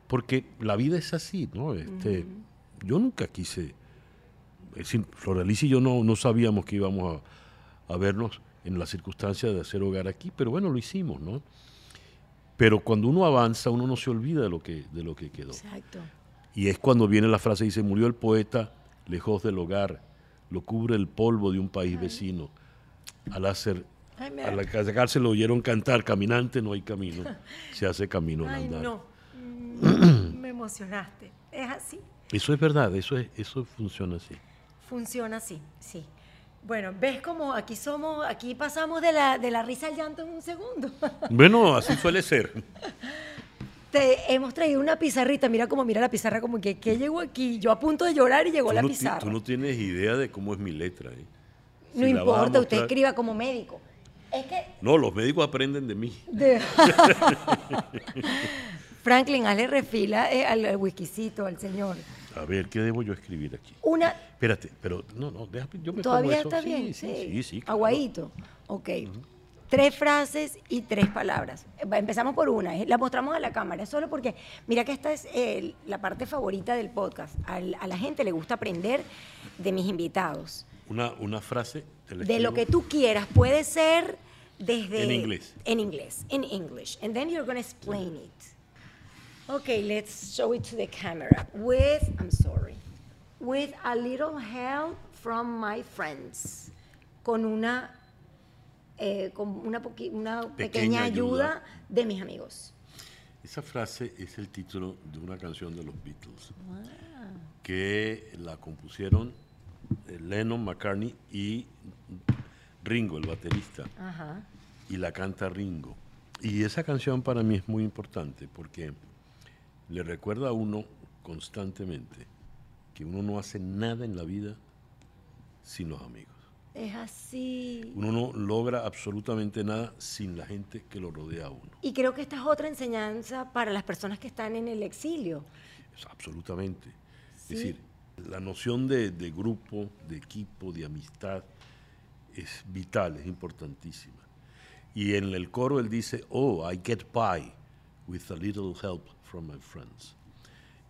Porque la vida es así, ¿no? Este, yo nunca quise, Floralice y yo no, no sabíamos que íbamos a, vernos en la circunstancia de hacer hogar aquí, pero bueno, lo hicimos, ¿no? Pero cuando uno avanza, uno no se olvida de lo que, de lo que quedó. Exacto. Y es cuando viene la frase, dice, murió el poeta lejos del hogar, lo cubre el polvo de un país vecino. Al hacer, a la cárcel lo oyeron cantar, caminante no hay camino, se hace camino al andar. no, me emocionaste, es así. Eso es verdad, eso, es, eso funciona así. Funciona así, sí. Bueno, ves como aquí somos, aquí pasamos de la, de la risa al llanto en un segundo. Bueno, así suele ser. Te hemos traído una pizarrita, mira cómo mira la pizarra, como que ¿qué llegó aquí? Yo a punto de llorar y llegó la pizarra. Tú no tienes idea de cómo es mi letra. ¿eh? no importa, usted escriba como médico. Es que... No, los médicos aprenden de mí. Franklin, hazle refila eh, al, whiskycito, al señor. A ver, ¿qué debo yo escribir aquí? Una. Espérate, pero no, no, déjame, yo me ¿Todavía está bien? Sí, sí, sí. Aguadito. Ok. Tres frases y tres palabras. Empezamos por una, eh, la mostramos a la cámara, solo porque, mira que esta es eh, la parte favorita del podcast. a la gente le gusta aprender de mis invitados. Una, una frase. De lo que tú quieras. Puede ser desde... En inglés. En inglés. En English. And then you're going to explain it. Okay, let's show it to the camera. With, I'm sorry, with a little help from my friends. Con una, eh, con una, una pequeña, ayuda, de mis amigos. Esa frase es el título de una canción de los Beatles que la compusieron eh, Lennon, McCartney y Ringo, el baterista. Y la canta Ringo. Y esa canción para mí es muy importante porque le recuerda a uno constantemente que uno no hace nada en la vida sin los amigos. Es así. Uno no logra absolutamente nada sin la gente que lo rodea a uno. Y creo que esta es otra enseñanza para las personas que están en el exilio. absolutamente. Es decir, la noción de, de grupo, de equipo, de amistad es vital, es importantísima. Y en el coro él dice, oh, I get by with a little help from my friends.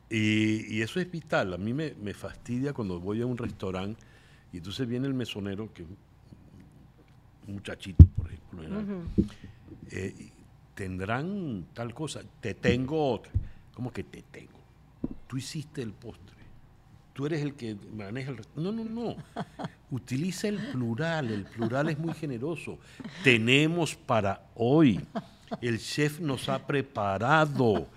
Y, eso es vital. A mí me, fastidia cuando voy a un restaurante y entonces viene el mesonero, que es un muchachito, por ejemplo, eh, tendrán tal cosa, te tengo otra. ¿Cómo que te tengo? tú hiciste el postre, tú eres el que maneja el... No, no, no. Utiliza el plural, el plural es muy generoso. Tenemos para hoy. El chef nos ha preparado.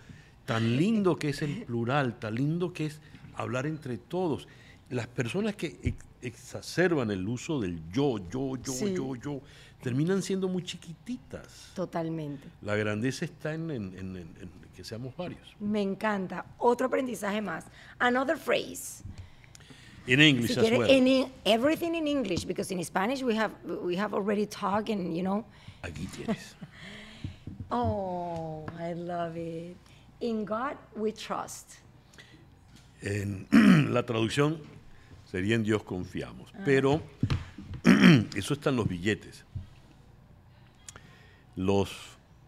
Tan lindo que es el plural, tan lindo que es hablar entre todos. Las personas que exacerban el uso del yo, yo, yo, yo, yo, terminan siendo muy chiquititas. Totalmente. La grandeza está en, que seamos varios. Me encanta. Otro aprendizaje más. Another phrase. In English as well. In, everything in English, because in Spanish we have we have already talked and you know. Aquí tienes. oh, I love it. In God we trust. En la traducción sería en Dios confiamos, ah. pero eso está en los billetes. Los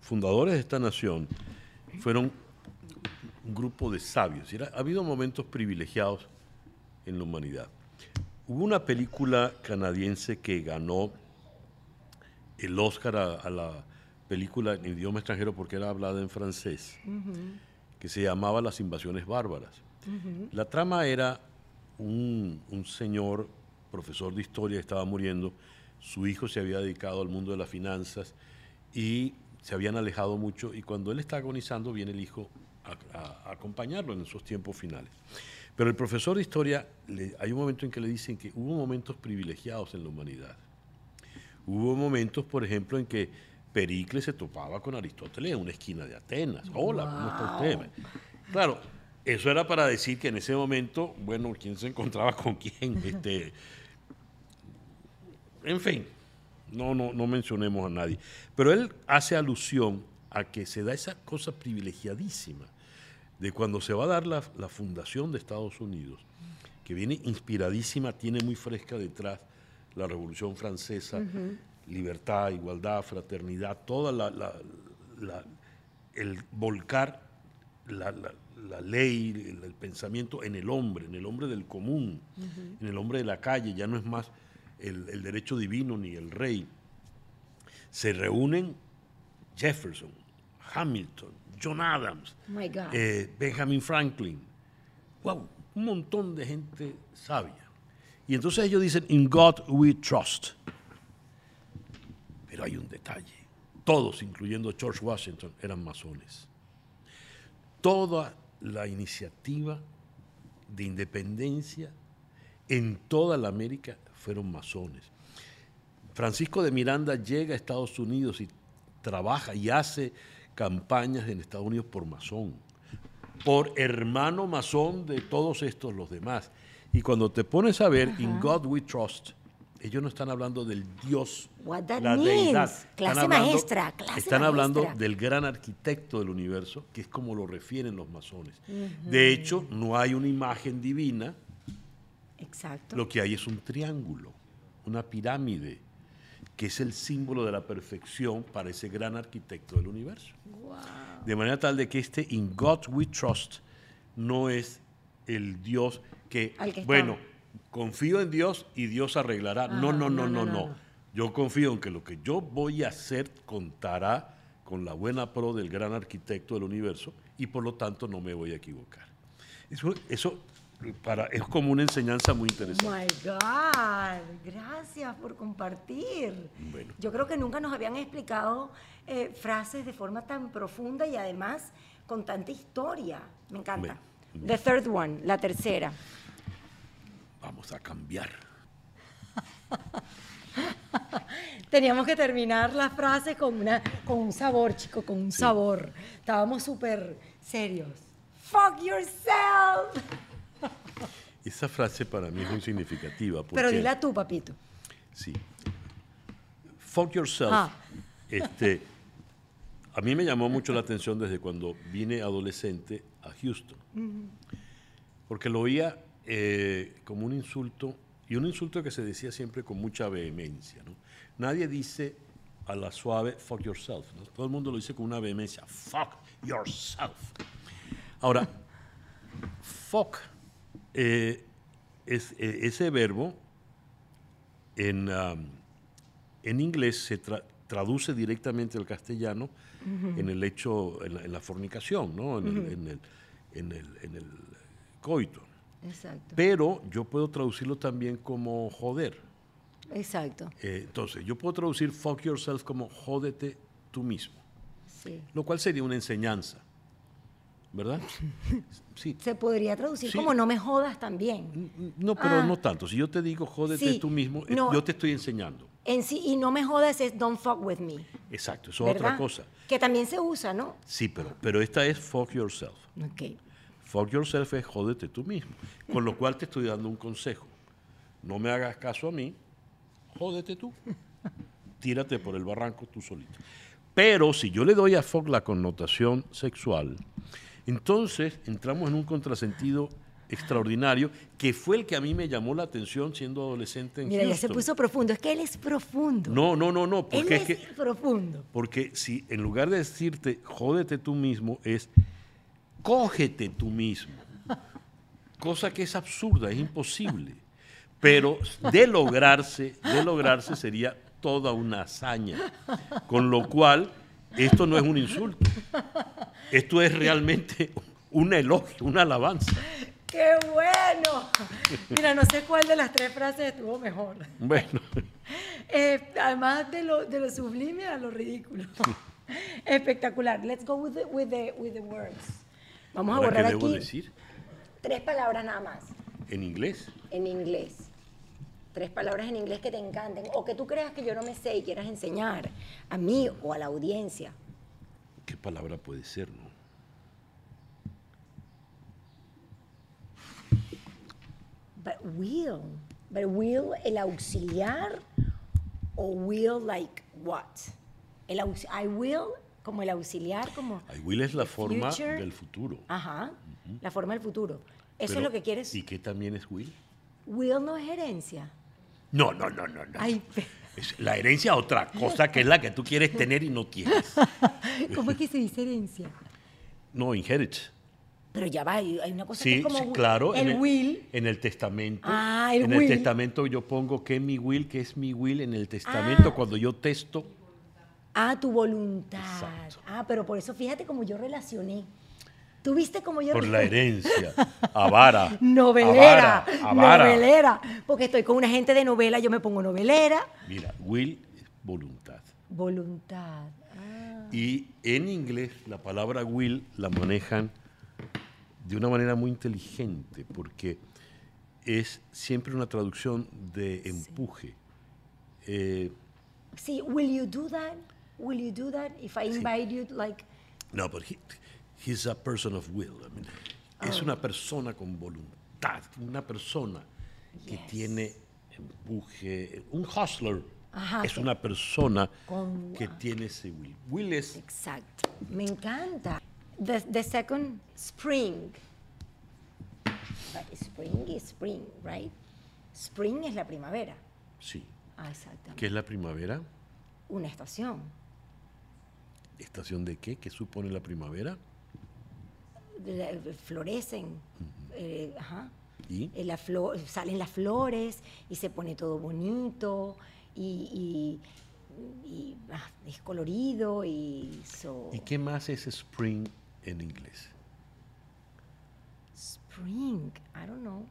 fundadores de esta nación fueron un grupo de sabios. ha habido momentos privilegiados en la humanidad. Hubo una película canadiense que ganó el Oscar a, la película en idioma extranjero porque era hablada en francés, que se llamaba Las invasiones bárbaras. La trama era un, un, señor, profesor de historia, estaba muriendo, su hijo se había dedicado al mundo de las finanzas y se habían alejado mucho y cuando él está agonizando viene el hijo a, acompañarlo en esos tiempos finales. Pero el profesor de historia, hay un momento en que le dicen que hubo momentos privilegiados en la humanidad. Hubo momentos, por ejemplo, en que Pericles se topaba con Aristóteles en una esquina de Atenas. Hola, ¿cómo está usted? Claro, eso era para decir que en ese momento, bueno, quién se encontraba con quién. Este, en fin, no, no, no mencionemos a nadie. Pero él hace alusión a que se da esa cosa privilegiadísima de cuando se va a dar la, fundación de Estados Unidos, que viene inspiradísima, tiene muy fresca detrás la Revolución Francesa, libertad, igualdad, fraternidad, toda la, el volcar la, ley, el, pensamiento en el hombre, en el hombre del común, en el hombre de la calle, ya no es más el, derecho divino ni el rey. Se reúnen Jefferson, Hamilton, John Adams, eh, Benjamin Franklin. Wow, un montón de gente sabia. Y entonces ellos dicen, In God we trust. Pero hay un detalle. Todos, incluyendo George Washington, eran masones. Toda la iniciativa de independencia en toda la América fueron masones. Francisco de Miranda llega a Estados Unidos y trabaja y hace campañas en Estados Unidos por masón, por hermano masón de todos estos los demás. Y cuando te pones a ver, In God We Trust, ellos no están hablando del Dios, la deidad. Clase maestra, Están hablando del gran arquitecto del universo, que es como lo refieren los masones. De hecho, no hay una imagen divina, Exacto. Lo que hay es un triángulo, una pirámide, que es el símbolo de la perfección para ese gran arquitecto del universo. De manera tal de que este In God We Trust no es el Dios que, bueno, confío en Dios y Dios arreglará. no, ah, no, no, no, no, Yo confío en que lo que yo voy a hacer contará con la buena pro del gran arquitecto del universo y por lo tanto no me voy a equivocar. Eso, eso es como una enseñanza muy interesante. Oh my God, gracias por compartir. Yo creo que nunca nos habían explicado eh, frases de forma tan profunda y además con tanta historia. Me encanta. The third one, la tercera. Vamos a cambiar. Teníamos que terminar la frase con, una, con un sabor, chico, con un sabor. Estábamos súper serios. Fuck yourself. Esa frase para mí es muy significativa. Pero dila tú, papito. Sí. Fuck yourself. Ah. Este, a mí me llamó mucho la atención desde cuando vine adolescente a Houston. Porque lo oía eh, como un insulto, y un insulto que se decía siempre con mucha vehemencia. Nadie dice a la suave fuck yourself. Todo el mundo lo dice con una vehemencia. Fuck yourself. Ahora, fuck eh, es, eh, ese verbo en, en inglés se traduce directamente al castellano en el hecho, en la, fornicación, ¿no? en, el, en, el, coito. Exacto. Pero yo puedo traducirlo también como joder. Exacto. Eh, entonces, yo puedo traducir fuck yourself como jódete tú mismo, Sí. lo cual sería una enseñanza, ¿verdad? Sí. Se podría traducir Sí. como no me jodas también. No, pero Ah. no tanto. Si yo te digo jódete Sí. tú mismo, eh, No. yo te estoy enseñando. En sí, y no me jodas es don't fuck with me. Exacto, eso es otra cosa. Que también se usa, ¿no? Sí, pero, pero esta es fuck yourself. Ok. Fuck yourself es jódete tú mismo. Con lo cual te estoy dando un consejo. No me hagas caso a mí, jódete tú. Tírate por el barranco tú solito. Pero si yo le doy a fuck la connotación sexual, entonces entramos en un contrasentido extraordinario que fue el que a mí me llamó la atención siendo adolescente en Mira, ya se puso profundo. Es que él es profundo. No, no, no, no, él porque es es que profundo. porque si en lugar de decirte jódete tú mismo, es cógete tú mismo. Cosa que es absurda, es imposible. Pero de lograrse, de lograrse sería toda una hazaña. Con lo cual, esto no es un insulto. Esto es realmente un elogio, una alabanza. ¡Qué bueno! Mira, no sé cuál de las tres frases estuvo mejor. Bueno, Eh, además de lo, de lo sublime a lo ridículo. Espectacular. Let's go with the, with the, with the words. Vamos a ¿ahora qué borrar debo aquí decir? tres palabras nada más En inglés. en inglés. Tres palabras en inglés que te encanten o que tú creas que yo no me sé y quieras enseñar a mí o a la audiencia. ¿Qué palabra puede ser, no? But will. But will, el auxiliar o will like what? El aux- I will como el auxiliar, como... Will es la forma future. del futuro. Ajá, la forma del futuro. Eso Pero, es lo que quieres. ¿Y qué también es will? Will no es herencia. No, no, no, no, no. Ay, Es la herencia otra cosa que es la que tú quieres tener y no tienes. ¿cómo es que se dice herencia? No, inherit. Pero ya va, hay una cosa que Sí, es como sí, claro. el en will. En el testamento. Ah, el en will. el testamento yo pongo que mi will, que es mi will en el testamento. Ah. Cuando yo testo, Ah, tu voluntad. Exacto. Ah, pero por eso fíjate cómo yo relacioné. ¿Tú viste cómo yo por la herencia, avara. Novelera, avara, avara. novelera. Porque estoy con una gente de novela, yo me pongo novelera. Mira, will es voluntad. Voluntad. Ah, Y en inglés la palabra will la manejan de una manera muy inteligente porque es siempre una traducción de empuje. Eh, Sí, will you do that? Will you do that if I invite you like no, pero he, he's a person of will. I mean, Es Oh. una persona con voluntad, una persona que Yes. tiene empuje. Un hustler Ajá, es que- una persona con- que tiene ese will. Will es Exacto. Me encanta. The, the second spring. But Spring is spring, right? Spring es la primavera. sí. Ah, exactamente. ¿Qué es la primavera? Una estación. ¿Estación de qué? ¿Qué supone la primavera? La- Florecen. eh, ajá. ¿Y? Eh, la salen las flores y se pone todo bonito y, y- y, ah, es colorido y so- ¿Y qué más es spring en inglés? spring, I don't know.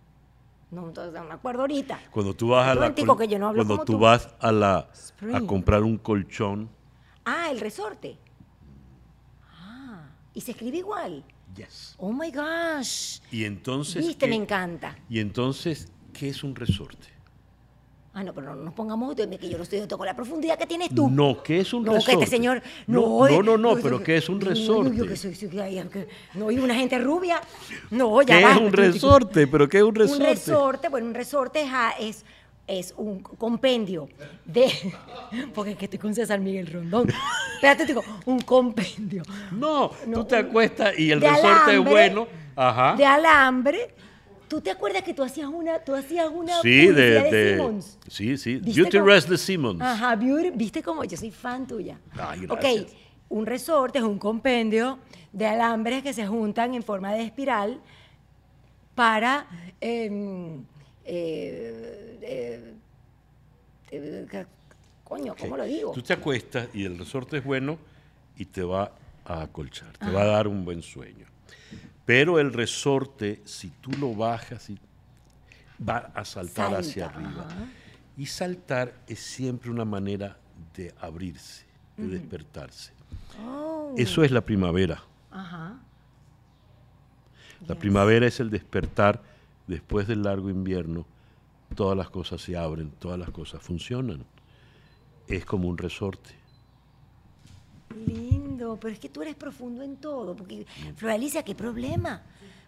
No, entonces, no me acuerdo ahorita. Cuando tú vas a la momentico, col- que yo no hablo cuando tú tú. vas a la a comprar un colchón, Ah, el resorte. Y se escribe igual. yes. Oh my gosh. Y entonces Viste, me ¿qué- encanta. Y entonces ¿qué es un resorte? Ah, no, pero no nos pongamos que yo no estoy con la profundidad que tienes tú. No, ¿qué es un No, que resorte? este señor. No, No, no, no, no, pero ¿qué es un no, resorte? yo que soy- no, y una gente rubia. No, ya ¿Qué es un resorte? ¿Pero qué es un resorte? Un resorte, bueno, un resorte es, es, un compendio de. Porque es que estoy con César Miguel Rondón. Espérate, te digo, un compendio No, No, tú te un- acuestas y el resorte es bueno. Ajá. de alambre. ¿Tú te acuerdas que tú hacías una, tú hacías una Sí, de, de- Simmons? sí, sí. ¿Viste Beauty cómo- Rest de Simmons. Ajá, beauty, viste cómo yo soy fan tuya. Ay, ok, un resorte es un compendio de alambres que se juntan en forma de espiral para em, eh, eh, eh, ca- coño, ¿cómo lo digo? Tú te acuestas y el resorte es bueno y te va a acolchar, te va a dar un buen sueño. Pero el resorte, si tú lo bajas, va a saltar Salta, hacia arriba. ajá. Y saltar es siempre una manera de abrirse, de despertarse. Oh, Eso es la primavera. ajá. La Yes. primavera es el despertar después del largo invierno. Todas las cosas se abren, todas las cosas funcionan. Es como un resorte. Lindo, pero es que tú eres profundo en todo. Porque, Flor Alicia, ¿qué problema?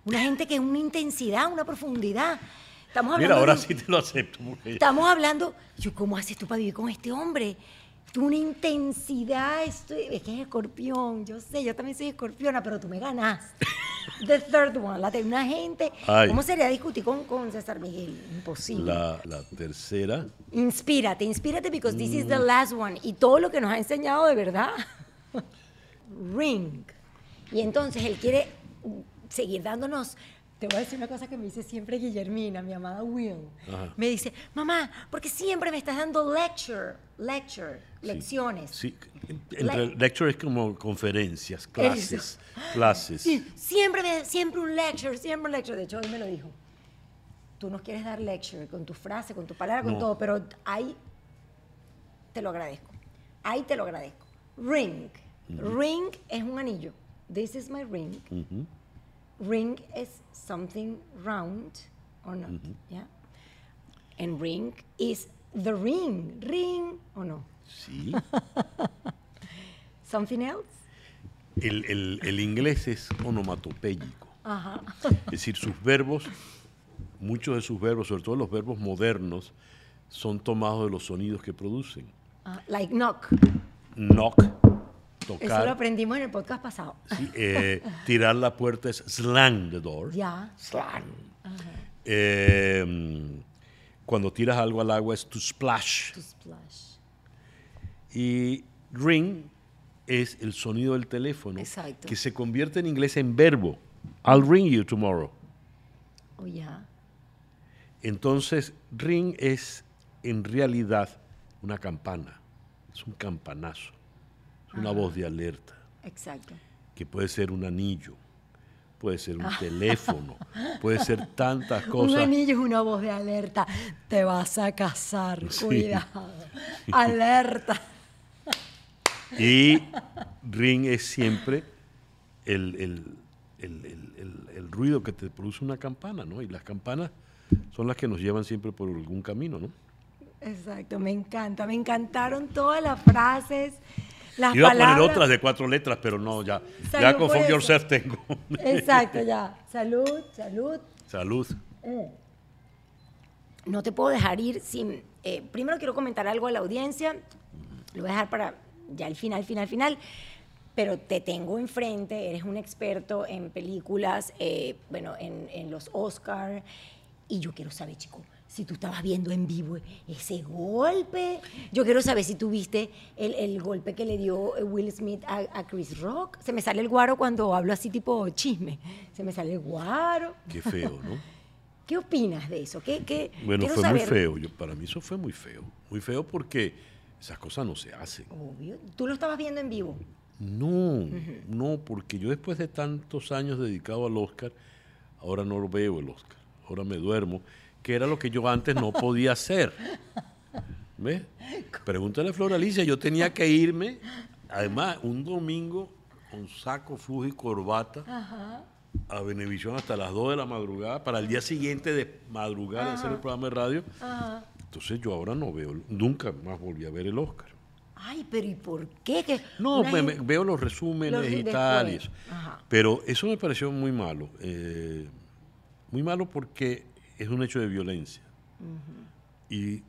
Una gente que es una intensidad, una profundidad. Estamos hablando Mira, ahora de- sí te lo acepto. porque- Estamos hablando, yo, ¿cómo haces tú para vivir con este hombre? Tú una intensidad, esto- es que es escorpión, yo sé, yo también soy escorpiona, pero tú me ganaste. The third one, la de una gente. Ay. ¿Cómo sería discutir con, con César Miguel? Imposible. La, la tercera, Inspírate, inspírate because this is the Mm. last one. Y todo lo que nos ha enseñado de verdad. Ring. Y entonces él quiere seguir dándonos. Te voy a decir una cosa que me dice siempre Guillermina, mi amada Will. Ajá. Me dice, mamá, porque siempre me estás dando lecture, lecture, lecciones. sí, entre lecture es como conferencias, clases, clases. Sí, siempre, me- siempre un lecture, siempre un lecture. De hecho, hoy me lo dijo. Tú nos quieres dar lecture con tu frase, con tu palabra, con No. todo, pero ahí te lo agradezco. Ahí te lo agradezco. Ring. Ring es un anillo. This is my ring. Ujú. Ring is something round or not. Yeah. And ring is the ring. Ring o no. Sí. Something else. El, el- el inglés es onomatopéyico. Ajá. Es decir, sus verbos, muchos de sus verbos, sobre todo los verbos modernos, son tomados de los sonidos que producen. Ah, like knock. Knock, Eso lo aprendimos en el podcast pasado. sí, eh, tirar la puerta es slang the door. Ya. Slang. Eh, cuando tiras algo al agua es to splash. To splash. Y ring es el sonido del teléfono Exacto. que se convierte en inglés en verbo. I'll ring you tomorrow. Oh, ya. Entonces, ring es en realidad una campana, es un campanazo, una voz de alerta, Exacto. que puede ser un anillo, puede ser un teléfono, puede ser tantas cosas. Un anillo es una voz de alerta. Te vas a casar, Sí. cuidado. Alerta. Y ring es siempre el- el- el- el ruido que te produce una campana, ¿no? Y las campanas son las que nos llevan siempre por algún camino, ¿no? Exacto, me encanta. Me encantaron todas las frases, las Iba a poner palabras. otras de cuatro letras, pero no, ya, Salud ya con eso. Yourself tengo. Exacto, ya. Salud, salud. Salud. No te puedo dejar ir sin... eh, primero quiero comentar algo a la audiencia. Lo voy a dejar para ya el final, final, final. Pero te tengo enfrente, eres un experto en películas, eh, bueno, en, en los Oscar. Y yo quiero saber, chico, si tú estabas viendo en vivo ese golpe. Yo quiero saber si tú viste el, el golpe que le dio Will Smith a, a Chris Rock. Se me sale el guaro cuando hablo así tipo chisme. Se me sale el guaro. Qué feo, ¿no? ¿Qué opinas de eso? ¿Qué, qué, Bueno, fue muy feo. Yo, para mí eso fue muy feo. Muy feo porque esas cosas no se hacen. Obvio. Tú lo estabas viendo en vivo. No, no, porque yo después de tantos años dedicado al Oscar, ahora no lo veo el Oscar. Ahora me duermo, que era lo que yo antes no podía hacer. ¿Ves? Pregúntale a Flor Alicia, yo tenía que irme, además, un domingo con saco, flujo y corbata a Venevisión hasta las 2 de la madrugada para el día siguiente de madrugada hacer el programa de radio. Entonces yo ahora no veo, nunca más volví a ver el Oscar. Ay, pero ¿y por qué? Que No, me- me- veo los resúmenes Los y tal. Ajá. Pero eso me pareció muy malo. eh, muy malo porque es un hecho de violencia. Y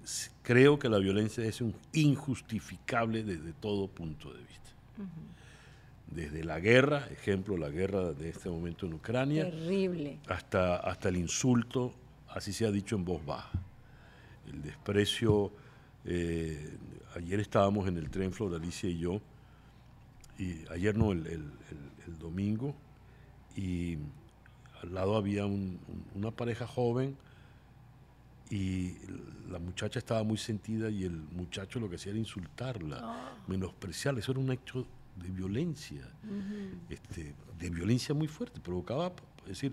creo que la violencia es un injustificable desde todo punto de vista. Desde la guerra, ejemplo, la guerra de este momento en Ucrania, Terrible. hasta, hasta el insulto, así se ha dicho en voz baja. El desprecio. eh, ayer estábamos en el tren, Flor Alicia y yo, y ayer no, el, el- el- el domingo, y al lado había un- un- una pareja joven y la muchacha estaba muy sentida y el muchacho lo que hacía era insultarla, menospreciarla. Eso era un hecho de violencia, este, de violencia muy fuerte, provocaba, es decir,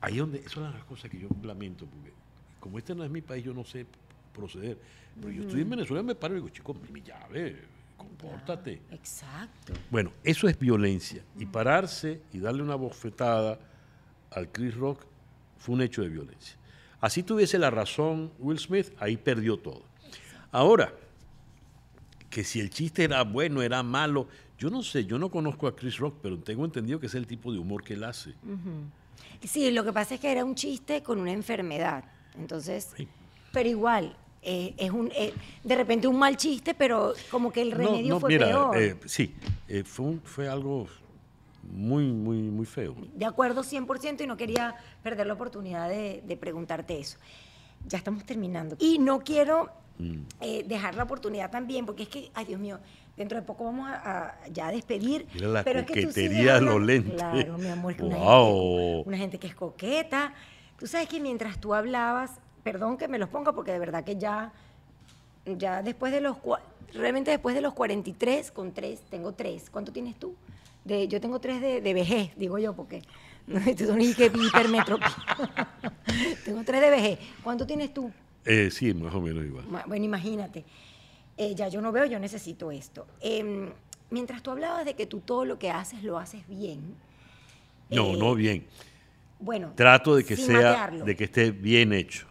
ahí donde, eso es una de las cosas que yo lamento, porque como este no es mi país, yo no sé proceder. Pero yo estoy en Venezuela, me paro y digo, chico, mi llave, compórtate. Exacto. Bueno, eso es violencia. Y pararse y darle una bofetada al Chris Rock fue un hecho de violencia. Así tuviese la razón Will Smith, ahí perdió todo. Ahora, que si el chiste era bueno, era malo, yo no sé, yo no conozco a Chris Rock, pero tengo entendido que es el tipo de humor que él hace. Sí, lo que pasa es que era un chiste con una enfermedad. Entonces, Sí. pero igual, eh, es un, eh, de repente un mal chiste, pero como que el remedio no, fue mira, peor. eh, sí, eh, fue, un- fue algo muy, muy, muy feo. De acuerdo 100% y no quería perder la oportunidad de, de preguntarte eso. Ya estamos terminando. Y no quiero Mm. eh, dejar la oportunidad también, porque es que, ay Dios mío, dentro de poco vamos a, a ya despedir. Mira la pero es que coquetería los hablando- lentes. Claro, mi amor, es que una, Wow. gente, una gente que es coqueta. Tú sabes que mientras tú hablabas, perdón que me los ponga, porque de verdad que ya, ya después de los, realmente después de los 43, con tres, tengo tres. ¿Cuánto tienes tú? De, yo tengo tres de, de vejez, digo yo, porque no, estos son tengo tres de vejez. ¿Cuánto tienes tú? Eh, sí, más o menos igual. Bueno, imagínate. Eh, ya yo no veo, yo necesito esto. Em, mientras tú hablabas de que tú todo lo que haces lo haces bien. No, eh, no bien. Bueno, Trato de que sea, de que esté bien hecho.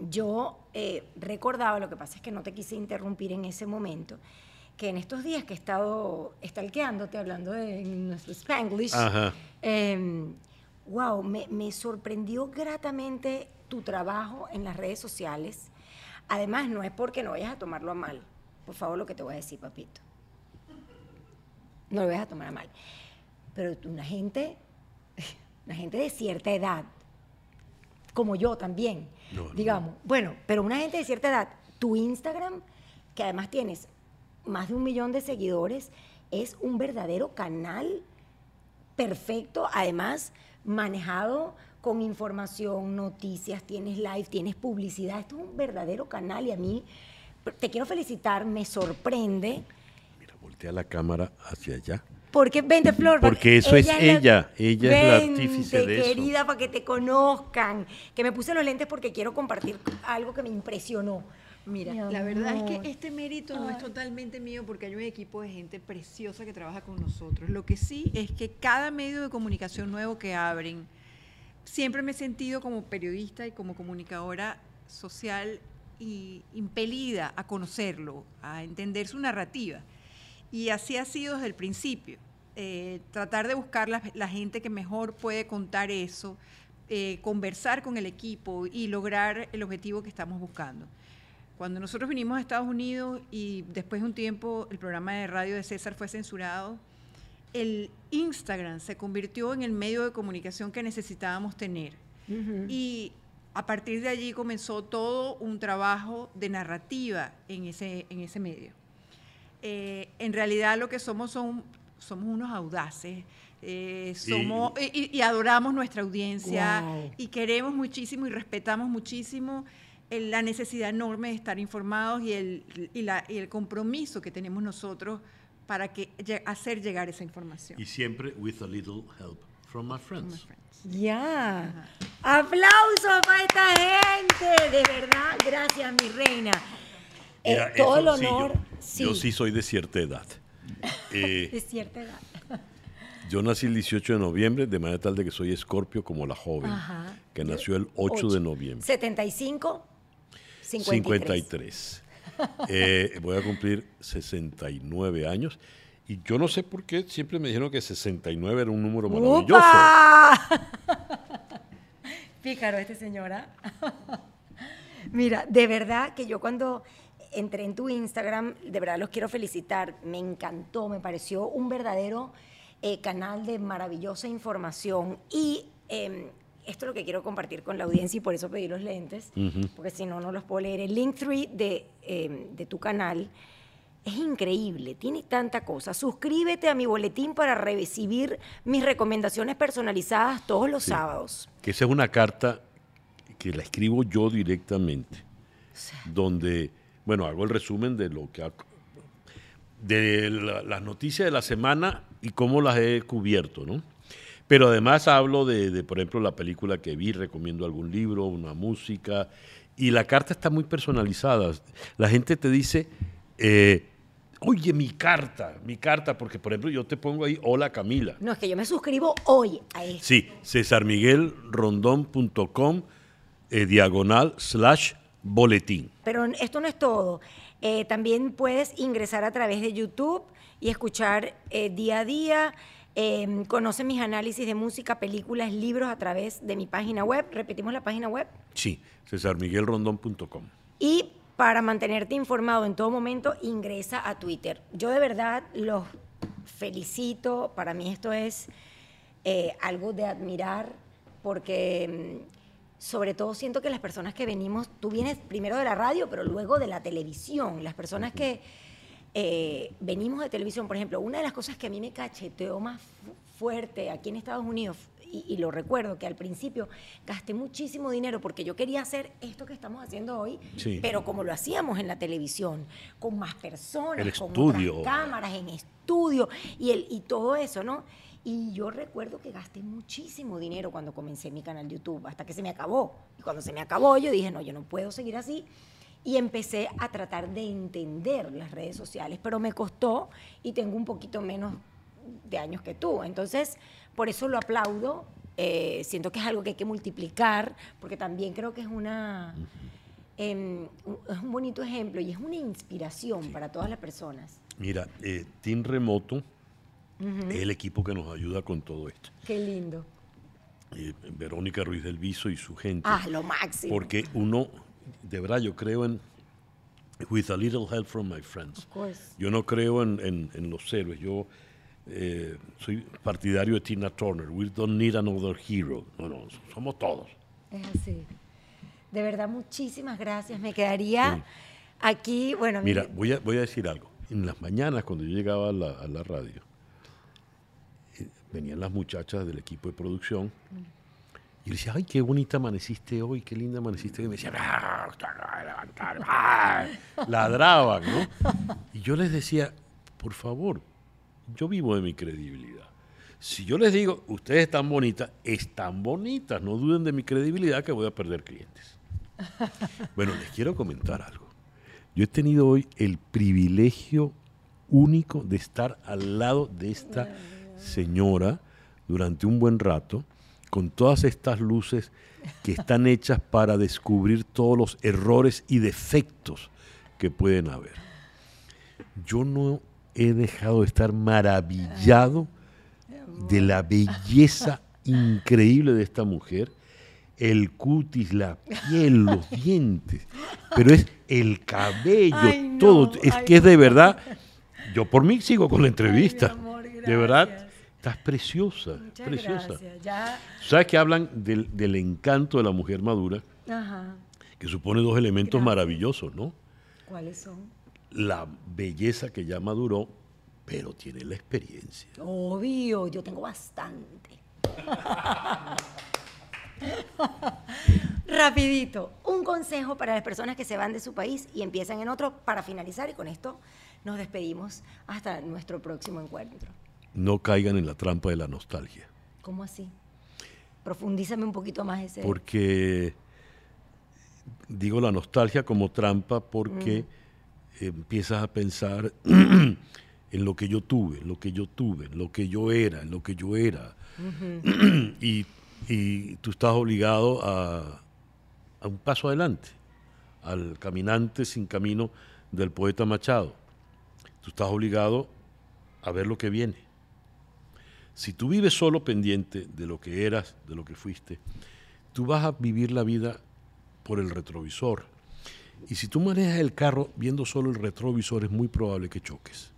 Yo eh, recordaba, lo que pasa es que no te quise interrumpir en ese momento, que en estos días que he estado stalkeándote, hablando de nuestro Spanglish, em, wow, me, me sorprendió gratamente tu trabajo en las redes sociales. Además, no es porque no vayas a tomarlo a mal. Por favor, lo que te voy a decir, papito. No lo vayas a tomar a mal. Pero una gente, una gente de cierta edad, como yo también, No, no. digamos. Bueno, pero una gente de cierta edad, tu Instagram, que además tienes más de un millón de seguidores, es un verdadero canal perfecto, además manejado con información, noticias, tienes live, tienes publicidad. Esto es un verdadero canal y a mí te quiero felicitar, me sorprende. Mira, voltea la cámara hacia allá. Porque vente, Flor. Porque eso es la- ella, ella es la artífice de eso. querida, para que te conozcan. Que me puse los lentes porque quiero compartir algo que me impresionó. Mira, Mi la verdad es que este mérito no es totalmente mío porque hay un equipo de gente preciosa que trabaja con nosotros. Lo que sí es que cada medio de comunicación nuevo que abren, siempre me he sentido como periodista y como comunicadora social y impelida a conocerlo, a entender su narrativa. Y así ha sido desde el principio. Eh, tratar de buscar la, la gente que mejor puede contar eso, eh, conversar con el equipo y lograr el objetivo que estamos buscando. Cuando nosotros vinimos a Estados Unidos y después de un tiempo el programa de radio de César fue censurado, el Instagram se convirtió en el medio de comunicación que necesitábamos tener. Y a partir de allí comenzó todo un trabajo de narrativa en ese, en ese medio. Eh, en realidad lo que somos son somos unos audaces, eh, somos, y, y- y adoramos nuestra audiencia y queremos muchísimo y respetamos muchísimo la necesidad enorme de estar informados y el, y la- y el compromiso que tenemos nosotros para que, hacer llegar esa información. Y siempre with a little help from my friends. Ya. Aplausos para esta gente. De verdad, gracias, mi reina. Mira, todo el sí, honor. yo, yo sí soy de cierta edad. Eh, De cierta edad. yo nací el 18 de noviembre, de manera tal de que soy escorpio como la joven, Ajá. que nació el 8 de noviembre. 75, 53. 53. Eh, voy a cumplir 69 años. Y yo no sé por qué siempre me dijeron que 69 era un número maravilloso. ¡Upa! Pícaro este señora. Mira, de verdad que yo cuando entré en tu Instagram, de verdad los quiero felicitar. Me encantó, me pareció un verdadero eh, canal de maravillosa información. Y eh, esto es lo que quiero compartir con la audiencia y por eso pedí los lentes, porque si no, no los puedo leer. El link 3 de, eh, de tu canal es increíble, tiene tanta cosa. Suscríbete a mi boletín para recibir mis recomendaciones personalizadas todos los Sí. sábados. Que esa es una carta que la escribo yo directamente, donde, bueno, hago el resumen de lo que ha- de la- las noticias de la semana y cómo las he cubierto, ¿no? Pero además hablo de, de, por ejemplo, la película que vi, recomiendo algún libro, una música, y la carta está muy personalizada. La gente te dice, eh, oye, mi carta, mi carta, porque por ejemplo yo te pongo ahí, hola Camila. No, es que yo me suscribo hoy a esto. Sí, cesarmiguelrondón.com, eh, diagonal, slash, boletín. Pero esto no es todo. Eh, también puedes ingresar a través de YouTube y escuchar eh, día a día. Eh, conoce mis análisis de música, películas, libros a través de mi página web. Repetimos la página web. Sí, cesarmiguelrondón.com. Y para mantenerte informado en todo momento, ingresa a Twitter. Yo de verdad los felicito. Para mí esto es eh, algo de admirar porque mm, sobre todo siento que las personas que venimos, tú vienes primero de la radio, pero luego de la televisión. Las personas que eh, venimos de televisión, por ejemplo, una de las cosas que a mí me cacheteó más fu- fuerte aquí en Estados Unidos, y, y lo recuerdo, que al principio gasté muchísimo dinero porque yo quería hacer esto que estamos haciendo hoy, Sí. pero como lo hacíamos en la televisión, con más personas, El con estudio. otras cámaras, en estudio, y, el, y todo eso, ¿no? Y yo recuerdo que gasté muchísimo dinero cuando comencé mi canal de YouTube, hasta que se me acabó. Y cuando se me acabó, yo dije, no, yo no puedo seguir así. Y empecé a tratar de entender las redes sociales, pero me costó y tengo un poquito menos de años que tú. Entonces, por eso lo aplaudo. Eh, siento que es algo que hay que multiplicar, porque también creo que es una... em, es un bonito ejemplo y es una inspiración para todas las personas. Mira, eh, Team Remoto es el equipo que nos ayuda con todo esto. Qué lindo. Eh, Verónica Ruiz del Viso y su gente. Ah, lo máximo. Porque uno, de verdad, yo creo en with a little help from my friends. Of course. Yo no creo en, en- en los héroes. Yo eh, soy partidario de Tina Turner. We don't need another hero. No, no, somos todos. Es así. De verdad, muchísimas gracias. Me quedaría aquí, bueno, Mira, voy a, voy a decir algo. En las mañanas, cuando yo llegaba a la, a la radio, eh, venían las muchachas del equipo de producción y yo decía, ay, qué bonita amaneciste hoy, qué linda amaneciste hoy. Y me decían, "Ah, te acabas de levantar". Ah, ladraban, ¿no? Y yo les decía, por favor, yo vivo de mi credibilidad. Si yo les digo, ustedes están bonitas, están bonitas, no duden de mi credibilidad que voy a perder clientes. Bueno, les quiero comentar algo. Yo he tenido hoy el privilegio único de estar al lado de esta señora durante un buen rato, con todas estas luces que están hechas para descubrir todos los errores y defectos que pueden haber. Yo no he dejado de estar maravillado de la belleza increíble de esta mujer, el cutis, la piel, los dientes, pero es el cabello, Ay, no, todo, es ay, que es de verdad, yo por mí sigo con la entrevista, amor, de verdad. Estás preciosa, muchas preciosa. gracias. Ya, ¿Sabes que hablan del, del encanto de la mujer madura, ajá. que supone dos elementos Gracias. maravillosos, ¿no? ¿Cuáles son? La belleza que ya maduró, pero tiene la experiencia. Obvio, yo tengo bastante. Rapidito, un consejo para las personas que se van de su país y empiezan en otro para finalizar y con esto nos despedimos hasta nuestro próximo encuentro. No caigan en la trampa de la nostalgia. ¿Cómo así? Profundízame un poquito más ese. porque digo la nostalgia como trampa porque empiezas a pensar en lo que yo tuve, en lo que yo tuve, en lo que yo era, en lo que yo era. y, y tú estás obligado a, a un paso adelante, al caminante sin camino del poeta Machado. Tú estás obligado a ver lo que viene. Si tú vives solo pendiente de lo que eras, de lo que fuiste, tú vas a vivir la vida por el retrovisor. Y si tú manejas el carro viendo solo el retrovisor, es muy probable que choques.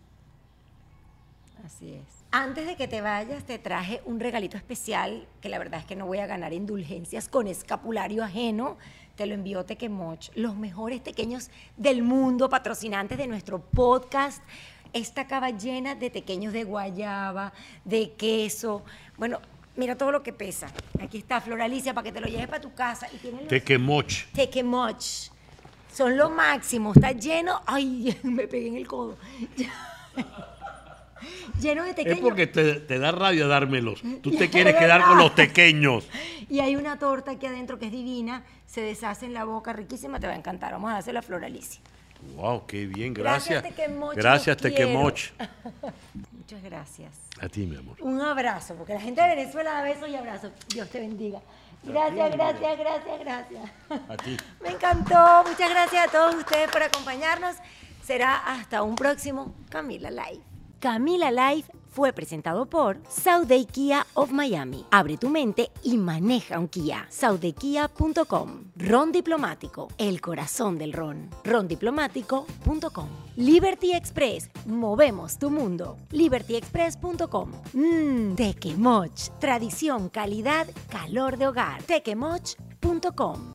Así es. Antes de que te vayas, te traje un regalito especial que la verdad es que no voy a ganar indulgencias con escapulario ajeno. Te lo envió Tequemoch, los mejores tequeños del mundo, patrocinantes de nuestro podcast. Esta cava llena de tequeños de guayaba, de queso. Bueno, mira todo lo que pesa. Aquí está Floralicia para que te lo lleves para tu casa. Y tiene los- Tequemoch. Tequemoch. Son lo máximo, está lleno. Ay, me pegué en el codo. Lleno de tequeños. Es porque te, te da rabia dármelos. Tú te quieres quedar con los pequeños. Y hay una torta aquí adentro que es divina, se deshace en la boca, riquísima, te va a encantar. Vamos a hacer la floralicia. Wow, qué bien, Gracias, gracias. Tequemoch, Gracias. Tequemoch. Muchas gracias. A ti, mi amor. Un abrazo, porque la gente de Venezuela da besos y abrazos. Dios te bendiga. Gracias, gracias, gracias, gracias. A ti. Me encantó. Muchas gracias a todos ustedes por acompañarnos. Será hasta un próximo Camila Live. Camila Live fue presentado por Sauday Kia of Miami. Abre tu mente y maneja un Kia. SaudayKia.com. Ron Diplomático, el corazón del ron. Rondiplomático.com. Liberty Express, movemos tu mundo. LibertyExpress.com. Mmm, Tequemoch, tradición, calidad, calor de hogar. Tequemoch.com.